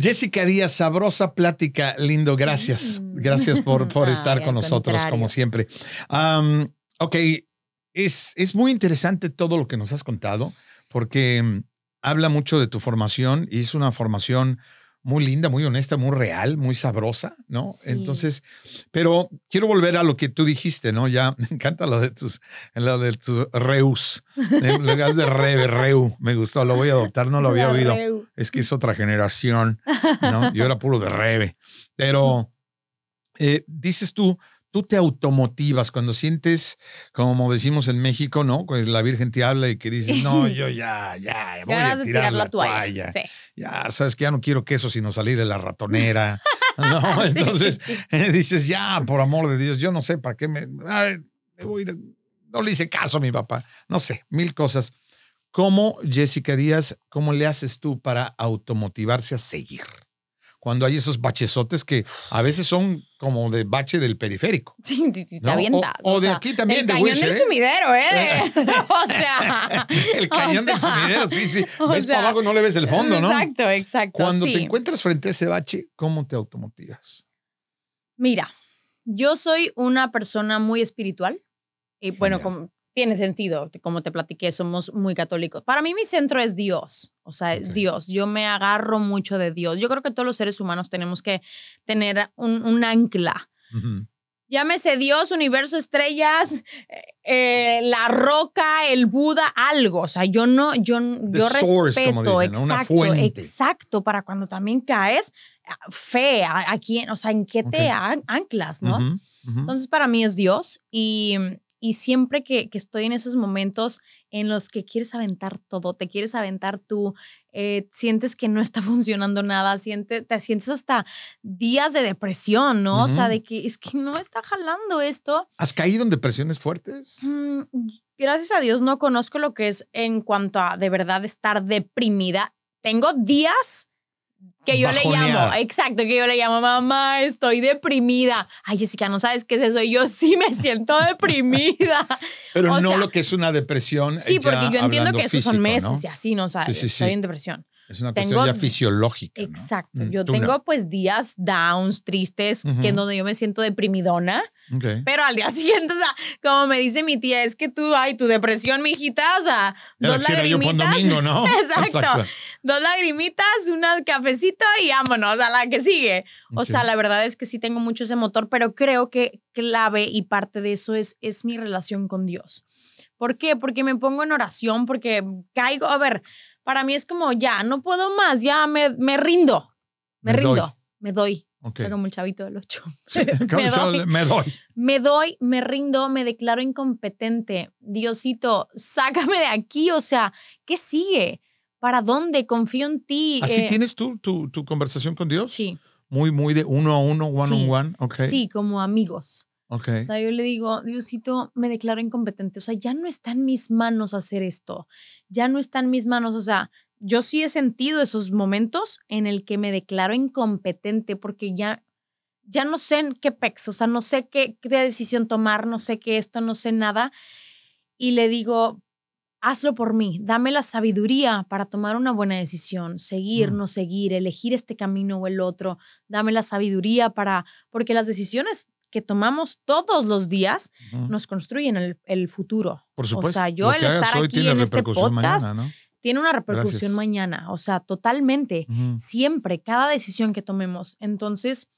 Jessica Díaz, sabrosa plática, lindo, gracias. Mm. Gracias por, por estar con nosotros, como siempre. ok, es, es muy interesante todo lo que nos has contado, porque mm, habla mucho de tu formación y es una formación muy linda, muy honesta, muy real, muy sabrosa, ¿no? Entonces, pero quiero volver a lo que tú dijiste, ¿no? Ya me encanta lo de tus, lo de tus reus, ¿eh? lo de rebe, reu, me gustó, lo voy a adoptar, no lo había oído. Es que es otra generación, ¿no? Yo era puro de rebe. Pero eh, dices tú, tú te automotivas cuando sientes, como decimos en México, ¿no? Cuando la Virgen te habla y que dices, no, yo ya, ya, voy a tirar, la, toalla. Ya, sabes que ya no quiero queso sino salir de la ratonera. ¿no? Entonces dices, ya, por amor de Dios, yo no sé para qué me, me voy, no le hice caso a mi papá. No sé, mil cosas. ¿Cómo, Jessica Díaz, cómo le haces tú para automotivarse a seguir? Cuando hay esos bachesotes que a veces son como de bache del periférico. Sí, sí, sí, está bien dado. O, de aquí también, el de cañón del ¿eh? sumidero, ¿eh? o sea. el cañón del sumidero, sí, sí. Ves para abajo no le ves el fondo, ¿no? Exacto, exacto. Cuando te encuentras frente a ese bache, ¿cómo te automotivas? Mira, yo soy una persona muy espiritual. Y bueno, como, tiene sentido, como te platiqué, somos muy católicos. Para mí mi centro es Dios, o sea, Dios. Yo me agarro mucho de Dios. Yo creo que todos los seres humanos tenemos que tener un, ancla. Llámese Dios, universo, estrellas, eh, la roca, el Buda, algo. O sea, yo no, yo, yo respeto, exacto, exacto, para cuando también caes, ah, fe, a, quién, o sea, en qué te anclas, ¿no? Entonces, para mí es Dios y y siempre que, estoy en esos momentos en los que quieres aventar todo, te quieres aventar tú, eh, sientes que no está funcionando nada, siente, te sientes hasta días de depresión, ¿no? O sea, de que es que no está jalando esto. ¿Has caído en depresiones fuertes? Mm, gracias a Dios no conozco lo que es en cuanto a de verdad estar deprimida. Tengo días que yo le llamo, exacto, que yo le llamo, mamá, estoy deprimida. Ay, Jessica, no sabes qué es eso. Y yo sí me siento deprimida. Pero no lo que es una depresión. Sí, porque yo entiendo que esos son meses y así, ¿no? sabes estoy en depresión. Es una cuestión ya fisiológica. Exacto. Mm, yo tengo pues días downs, tristes, que en donde yo me siento deprimidona. Pero al día siguiente, o sea, como me dice mi tía, es que tú, ay, tu depresión, mijita, o sea, dos lagrimitas. Domingo, ¿no? Exacto. Dos lagrimitas, un cafecito y vámonos a la que sigue. O sea, la verdad es que sí tengo mucho ese motor, pero creo que clave y parte de eso es, es mi relación con Dios. ¿Por qué? Porque me pongo en oración, porque caigo, a ver, para mí es como, ya, no puedo más, ya me, me rindo, me, rindo, me doy. Okay. como el chavito del ocho. me, doy, me doy. Me doy, me rindo, me declaro incompetente. Diosito, sácame de aquí, o sea, ¿qué sigue? ¿Para dónde? Confío en ti. ¿Así eh, tienes tú tu, tu, conversación con Dios? Sí. Muy, muy de uno a uno, one on one. Okay. Sí, como amigos. Okay. O sea, yo le digo, Diosito, me declaro incompetente. O sea, ya no está en mis manos hacer esto. Ya no está en mis manos. O sea, yo sí he sentido esos momentos en el que me declaro incompetente porque ya, ya no sé en qué pex, o sea, no sé qué, qué decisión tomar, no sé qué esto, no sé nada. Y le digo, hazlo por mí, dame la sabiduría para tomar una buena decisión, seguir, mm. no seguir, elegir este camino o el otro, dame la sabiduría para, porque las decisiones que tomamos todos los días nos construyen el, el, futuro. Por supuesto. O sea, yo el estar aquí en este podcast tiene una repercusión mañana. O sea, totalmente. Siempre, cada decisión que tomemos. Entonces,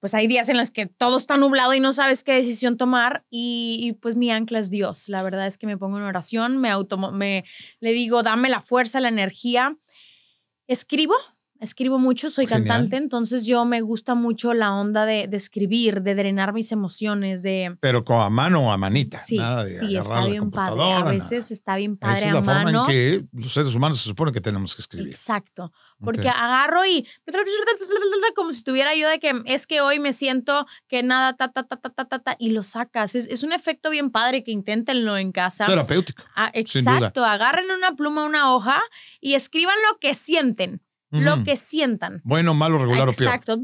pues hay días en los que todo está nublado y no sabes qué decisión tomar y, pues mi ancla es Dios. La verdad es que me pongo en oración, me, auto, me le digo, dame la fuerza, la energía. Escribo, escribo mucho, soy cantante, entonces yo me gusta mucho la onda de, escribir, de drenar mis emociones, de... Pero con a mano o a manita. Sí, sí, está bien padre. A veces está bien padre Esa es la forma en que los seres humanos se supone que tenemos que escribir. Exacto, porque agarro y como si tuviera yo de que es que hoy me siento que nada, ta, ta, ta, ta, ta, ta, y lo sacas. Es, es un efecto bien padre que inténtenlo en casa. Terapéutico. Ah, exacto, agarren una pluma, una hoja y escriban lo que sienten lo que sientan. Bueno, malo, regular o peor. Exacto.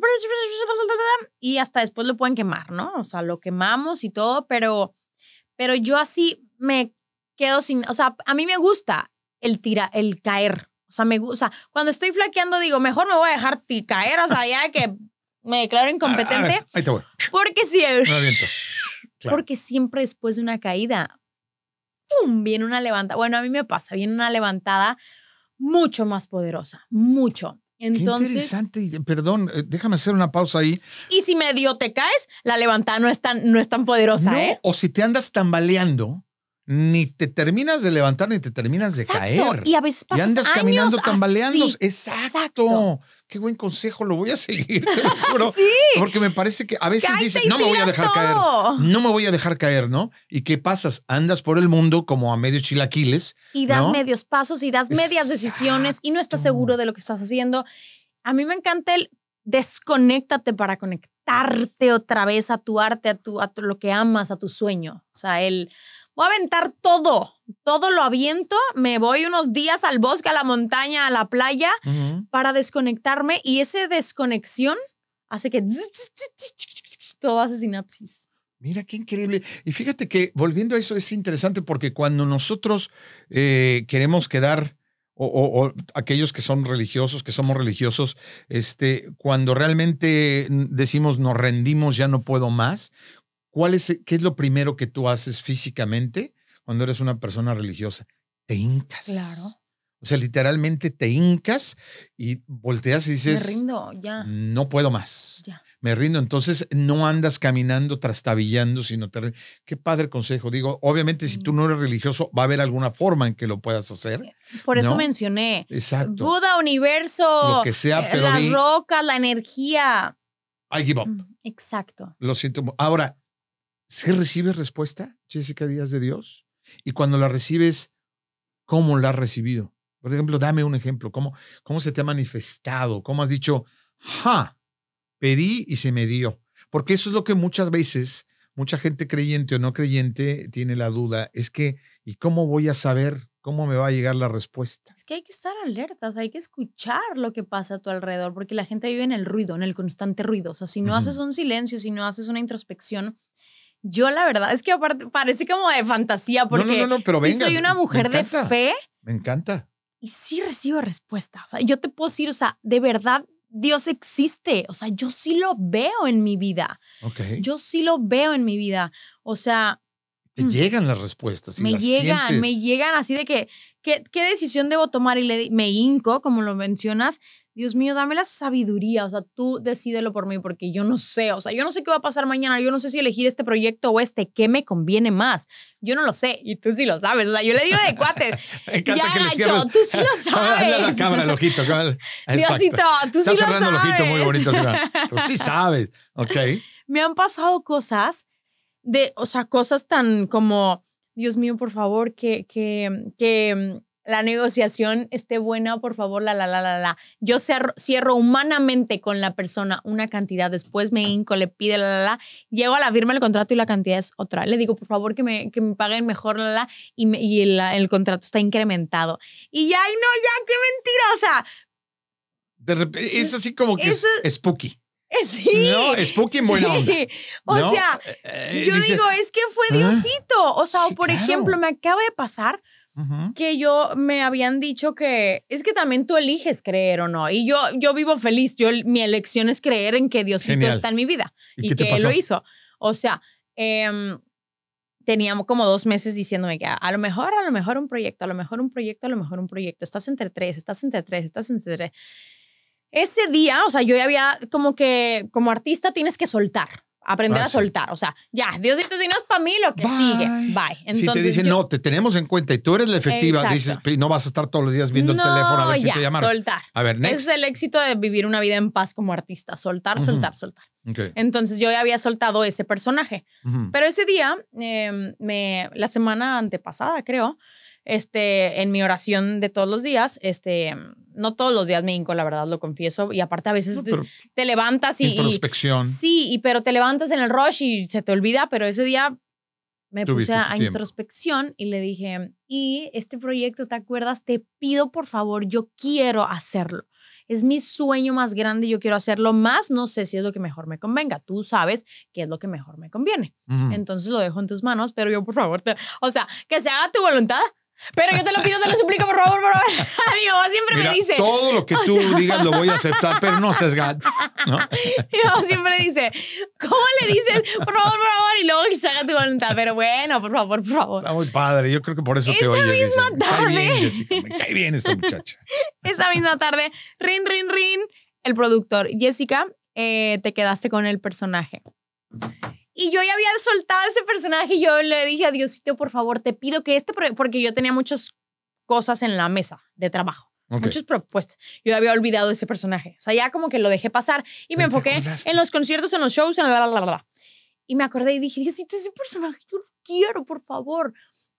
Y hasta después lo pueden quemar, ¿no? O sea, lo quemamos y todo, pero, pero yo así me quedo sin, o sea, a mí me gusta el tira, el caer. O sea, me gusta, cuando estoy flaqueando digo, mejor me voy a dejar caer, o sea, ya que me declaro incompetente. ahí te voy. Porque si Porque siempre después de una caída, ¡pum! viene una levantada. Bueno, a mí me pasa, viene una levantada mucho más poderosa, mucho. Entonces, Qué interesante. Perdón, eh, déjame hacer una pausa ahí. Y si medio te caes, la levantada no es tan, no es tan poderosa, ¿eh? O si te andas tambaleando, ni te terminas de levantar ni te terminas de caer. Y a veces pasas Y andas caminando años tambaleando. así. Exacto. Qué buen consejo, lo voy a seguir, te lo juro. Sí. Porque me parece que a veces Cállate dices, no me voy a dejar caer. No me voy a dejar caer, ¿no? ¿Y qué pasas? Andas por el mundo como a medio chilaquiles. Y das ¿no? medios pasos y das medias decisiones y no estás seguro de lo que estás haciendo. A mí me encanta el desconéctate para conectarte otra vez a tu arte, a, tu, a tu- lo que amas, a tu sueño. O sea, el voy a aventar todo, todo lo aviento, me voy unos días al bosque, a la montaña, a la playa para desconectarme y esa desconexión hace que todo hace sinapsis. Mira qué increíble. Y fíjate que volviendo a eso es interesante porque cuando nosotros eh, queremos quedar, o, o- o aquellos que son religiosos, que somos religiosos, este, cuando realmente decimos nos rendimos, ya no puedo más, ¿cuál es, ¿qué es lo primero que tú haces físicamente cuando eres una persona religiosa? Te hincas. Claro. O sea, literalmente te hincas y volteas y Me dices, rindo, ya, no puedo más ya. me rindo. Entonces no andas caminando, trastabillando, sino te... Qué padre consejo. Digo, obviamente si Sí. tú no eres religioso, va a haber alguna forma en que lo puedas hacer. Por eso ¿No? mencioné Exacto. Buda, universo, Lo que sea, eh, pero las rocas, la energía. I give up. Mm, Exacto. Lo siento. Ahora, ¿se recibes respuesta, Jessica Díaz de Dios? Y cuando la recibes, ¿cómo la has recibido? Por ejemplo, dame un ejemplo. ¿Cómo, cómo se te ha manifestado? ¿Cómo has dicho, ja, pedí y se me dio? Porque eso es lo que muchas veces, mucha gente creyente o no creyente tiene la duda. Es que, ¿y cómo voy a saber cómo me va a llegar la respuesta? Es que hay que estar alertas, hay que escuchar lo que pasa a tu alrededor, porque la gente vive en el ruido, en el constante ruido. O sea, si no haces un silencio, si no haces una introspección, yo la verdad es que aparte parece como de fantasía, porque no, no, no, pero sí venga, soy una mujer de fe Me encanta. y sí recibo respuesta. O sea, yo te puedo decir, o sea, de verdad Dios existe. O sea, yo sí lo veo en mi vida. Ok. Yo sí lo veo en mi vida. O sea, Te mm. llegan las respuestas. y me las llegan, sientes. me llegan así de que, ¿qué, qué decisión debo tomar? Y le, me hinco, como lo mencionas. Dios mío, dame la sabiduría. O sea, tú decídelo por mí porque yo no sé. O sea, yo no sé qué va a pasar mañana. Yo no sé si elegir este proyecto o este. ¿Qué me conviene más? Yo no lo sé. Y tú sí lo sabes. O sea, yo le digo de cuate. Me encanta Ya, Nacho, tú sí lo a la sabes. cámara el ojito. Diosito, tú sí lo cerrando el ojito muy sabes. bonito. Tú sí sabes. Ok. me han pasado cosas de, o sea, cosas tan como, Dios mío, por favor, que, que, que mm, la negociación esté buena, por favor, la, la, la, la, la. Yo cierro, cierro humanamente con la persona una cantidad, después me hinco, le pide la, la, la, llego a la firma del contrato y la cantidad es otra. Le digo, por favor, que me, que me paguen mejor, la, la, y, me- y el, el contrato está incrementado. Y ya, ay, no, ya, qué mentira, o sea, De repente, es así como que es, Eso- spooky. eh, sí. No, spooky en buena onda. sí. O ¿no? sea, Eh, Yo dice, digo, es que fue "Ah, Diosito. O sea, sí, o por claro. ejemplo, me acaba de pasar que yo me habían dicho que es que también tú eliges creer o no. Y yo, yo vivo feliz. Yo, mi elección es creer en que Diosito Genial. está en mi vida ¿Y que Él lo hizo. O sea, em, teníamos como dos meses diciéndome que a, a lo mejor, a lo mejor un proyecto, a lo mejor un proyecto, a lo mejor un proyecto. Estás entre tres, estás entre tres, estás entre tres. Ese día, o sea, yo ya había como que como artista tienes que soltar, aprender Ah, a sí. soltar. O sea, ya, Diosito, si no es para mí, lo que Bye. sigue, bye. si te Entonces, dicen, yo- no, te tenemos en cuenta y tú eres la efectiva, Exacto. dices, "Pi, no vas a estar todos los días viendo no, el teléfono a ver si ya, te llamaron. soltar. A ver, next. es el éxito de vivir una vida en paz como artista, soltar, soltar, soltar. Entonces yo ya había soltado ese personaje. Pero ese día, em, me, la semana antepasada, creo, este, en mi oración de todos los días, este, no todos los días me hinco, la verdad, lo confieso. Y aparte a veces No, te, te levantas y... y- introspección. sí, y, pero te levantas en el rush y se te olvida, pero ese día me puse a tiempo. introspección y le dije, y este proyecto, ¿te acuerdas? Te pido por favor, yo quiero hacerlo. Es mi sueño más grande, yo quiero hacerlo más, no sé si es lo que mejor me convenga. Tú sabes qué es lo que mejor me conviene. Ujú. Entonces lo dejo en tus manos, pero yo por favor, te- o sea, que se haga tu voluntad. Pero yo te lo pido, te lo suplico, por favor, por favor. Mi mamá siempre Mira, me dice, todo lo que o tú sea- digas lo voy a aceptar, pero no seas gato. ¿no? mi mamá siempre dice, ¿cómo le dices, por favor, por favor? Y luego que se haga tu voluntad. Pero bueno, por favor, por favor. Está muy padre. Yo creo que por eso te Esa oye. misma dice, "Me cae bien, tarde". Jessica, me cae bien esta muchacha. Esa misma tarde, rin, rin, rin, el productor, Jessica, eh, te quedaste con el personaje. Y yo ya había soltado ese personaje y yo le dije a Diosito, por favor, te pido que este, porque yo tenía muchas cosas en la mesa de trabajo. Muchas propuestas. Yo había olvidado ese personaje. O sea, ya como que lo dejé pasar y me enfoqué en los conciertos, en los shows, en la, la, la, la. Y me acordé y dije, Diosito, ese personaje, yo lo quiero, por favor.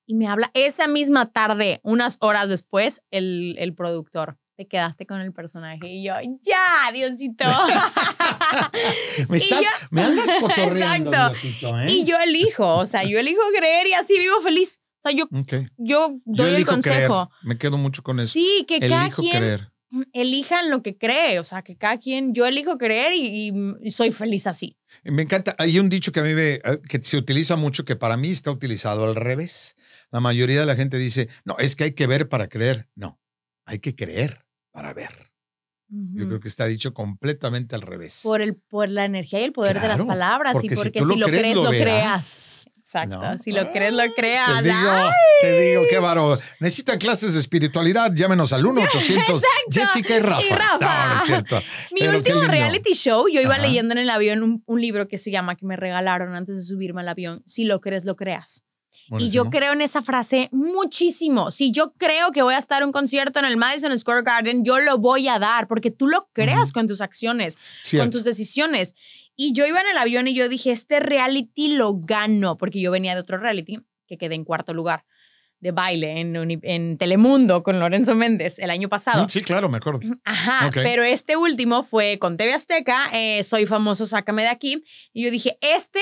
Y me habla esa misma tarde, unas horas después, el, el productor te quedaste con el personaje. Y yo, ya, Diosito. me, estás, me andas cotorreando, Diosito, ¿eh? Y yo elijo, o sea, yo elijo creer y así vivo feliz. O sea, yo, yo doy el consejo. Me quedo mucho con eso. Sí, que cada quien elijan lo que cree. O sea, que cada quien, yo elijo creer y, soy feliz así. Me encanta. Hay un dicho que a mí me, eh, que se utiliza mucho, que para mí está utilizado al revés. La mayoría de la gente dice, no, es que hay que ver para creer. No, hay que creer para ver. Yo creo que está dicho completamente al revés. Por, el, por la energía y el poder de las palabras. y porque si, lo, crees, lo, creas. Exacto. Si lo crees, lo creas. Te digo, te digo, qué baro. Necesitan clases de espiritualidad, llámenos al 1-800 Jessica y Rafa. Y Rafa. Mi último reality show, yo iba leyendo en el avión un, un libro que se llama, que me regalaron antes de subirme al avión, Si lo crees, lo creas. Y yo creo en esa frase muchísimo. Si yo creo que voy a estar en un concierto en el Madison Square Garden, yo lo voy a dar porque tú lo creas con tus acciones, con tus decisiones. Y yo iba en el avión y yo dije, este reality lo gano, porque yo venía de otro reality que quedé en cuarto lugar de baile en, en, Telemundo con Lorenzo Méndez el año pasado. Sí, claro, me acuerdo. Ajá, pero este último fue con TV Azteca, eh, Soy famoso, sácame de aquí. Y yo dije, este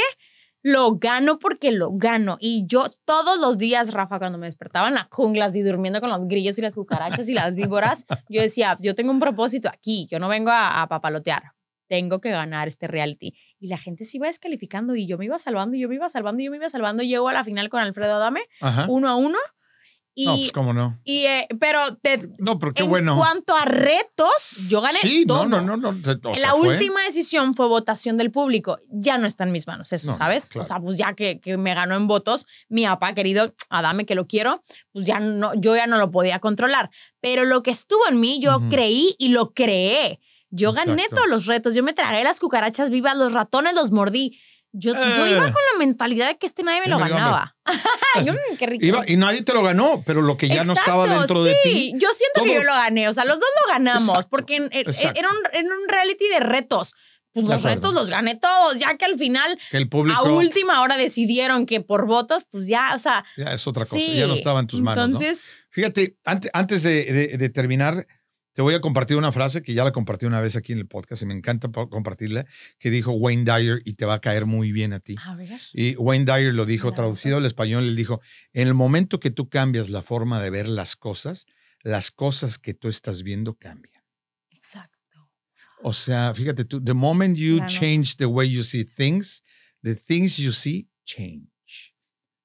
lo gano porque lo gano. Y yo todos los días, Rafa, cuando me despertaba en las junglas y durmiendo con los grillos y las cucarachas y las víboras, yo decía, yo tengo un propósito aquí, yo no vengo a, papalotear, tengo que ganar este reality. Y la gente se iba descalificando y yo me iba salvando, y yo me iba salvando, y yo me iba salvando. Llego a la final con Alfredo Adame, uno a uno. Y, no, pues cómo no. Y, eh, pero te, no, pero qué en bueno. cuanto a retos, yo gané sí, todo. No, no, no, no. la última decisión fue votación del público. Ya no está en mis manos eso, ¿sabes? O sea, pues ya que, que, me ganó en votos, mi papá querido, Adame, que lo quiero, pues ya no, yo ya no lo podía controlar. Pero lo que estuvo en mí, yo creí y lo creé. Yo gané todos los retos. Yo me tragué las cucarachas vivas, los ratones los mordí. Yo, yo iba eh. con la mentalidad de que este nadie me lo ganaba. yo, qué rico. Iba, y nadie te lo ganó, pero lo que ya no estaba dentro de ti. Yo siento que yo lo gané. O sea, los dos lo ganamos porque e, era, un, un reality de retos. Pues los retos los gané todos, ya que al final, el público, a última hora decidieron que por votos, pues ya, o sea. Ya es otra cosa, ya no estaba en tus manos. Entonces. Fíjate, antes, antes de, de terminar, te voy a compartir una frase que ya la compartí una vez aquí en el podcast y me encanta compartirla, que dijo Wayne Dyer y te va a caer muy bien a ti. A ver. Y Wayne Dyer lo dijo, traducido al español, le dijo, en el momento que tú cambias la forma de ver las cosas, las cosas que tú estás viendo cambian. Exacto. O sea, fíjate tú, the moment you change the way you see things, the things you see change.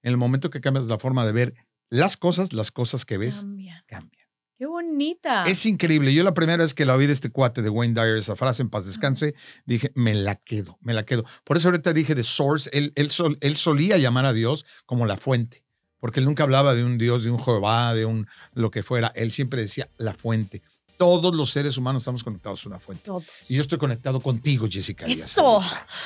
En el momento que cambias la forma de ver las cosas, las cosas que ves cambian. Qué bonita. Es increíble. Yo la primera vez que la oí de este cuate de Wayne Dyer, esa frase, en paz descanse, dije, me la quedo, me la quedo. Por eso ahorita dije de source, él, él, él solía llamar a Dios como la fuente, porque él nunca hablaba de un Dios, de un Jehová, de un lo que fuera. Él siempre decía la fuente. Todos los seres humanos estamos conectados a una fuente. Y yo estoy conectado contigo, Jessica. Eso.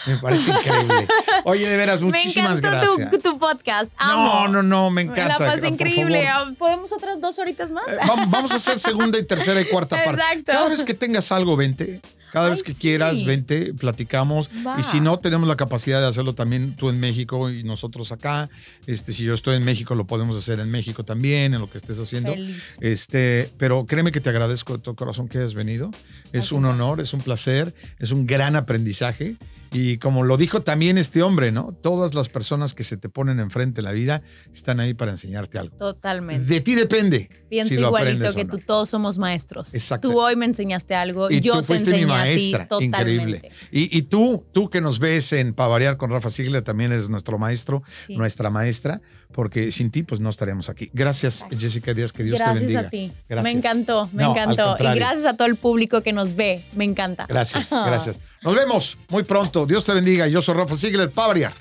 Me parece increíble. Oye, de veras, muchísimas me gracias. Tu, tu podcast. No, no, no, me encanta. La pasa increíble. ¿Podemos otras dos horitas más? Eh, vamos a hacer segunda y tercera y cuarta parte. Exacto. Cada vez que tengas algo, vente. Cada vez que quieras, vente, platicamos. Y si no, tenemos la capacidad de hacerlo también tú en México y nosotros acá. Este, si yo estoy en México, lo podemos hacer en México también, en lo que estés haciendo. Este, pero créeme que te agradezco de todo corazón que hayas venido. Es un honor, es un placer, es un gran aprendizaje. Y como lo dijo también este hombre, ¿no? Todas las personas que se te ponen enfrente en la vida están ahí para enseñarte algo. Totalmente. De ti depende. Pienso igualito que tú, todos somos maestros. Exacto. Tú hoy me enseñaste algo, y yo te enseñé mi maestra, a ti, increíble. Y, tú, tú que nos ves en Pavariar con Rafa Sigler, también eres nuestro maestro, nuestra maestra porque sin ti pues no estaríamos aquí. Gracias, Jessica Díaz, que Dios te bendiga. Gracias a ti. Me encantó, me encantó. Y gracias a todo el público que nos ve, me encanta. Gracias, gracias. Nos vemos muy pronto. Dios te bendiga. Yo soy Rafa Ziegler, Pavariar.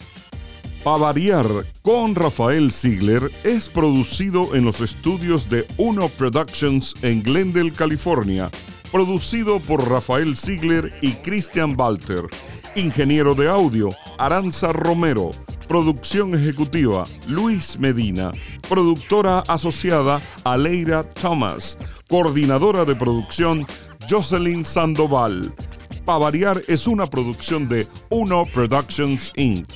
Pavariar con Rafael Ziegler es producido en los estudios de Uno Productions en Glendale, California Producido por Rafael Ziegler y Christian Walter. Ingeniero de audio, Aranza Romero. Producción ejecutiva, Luis Medina. Productora asociada, Aleira Thomas. Coordinadora de producción, Jocelyn Sandoval. Pavariar es una producción de Uno Productions Inc.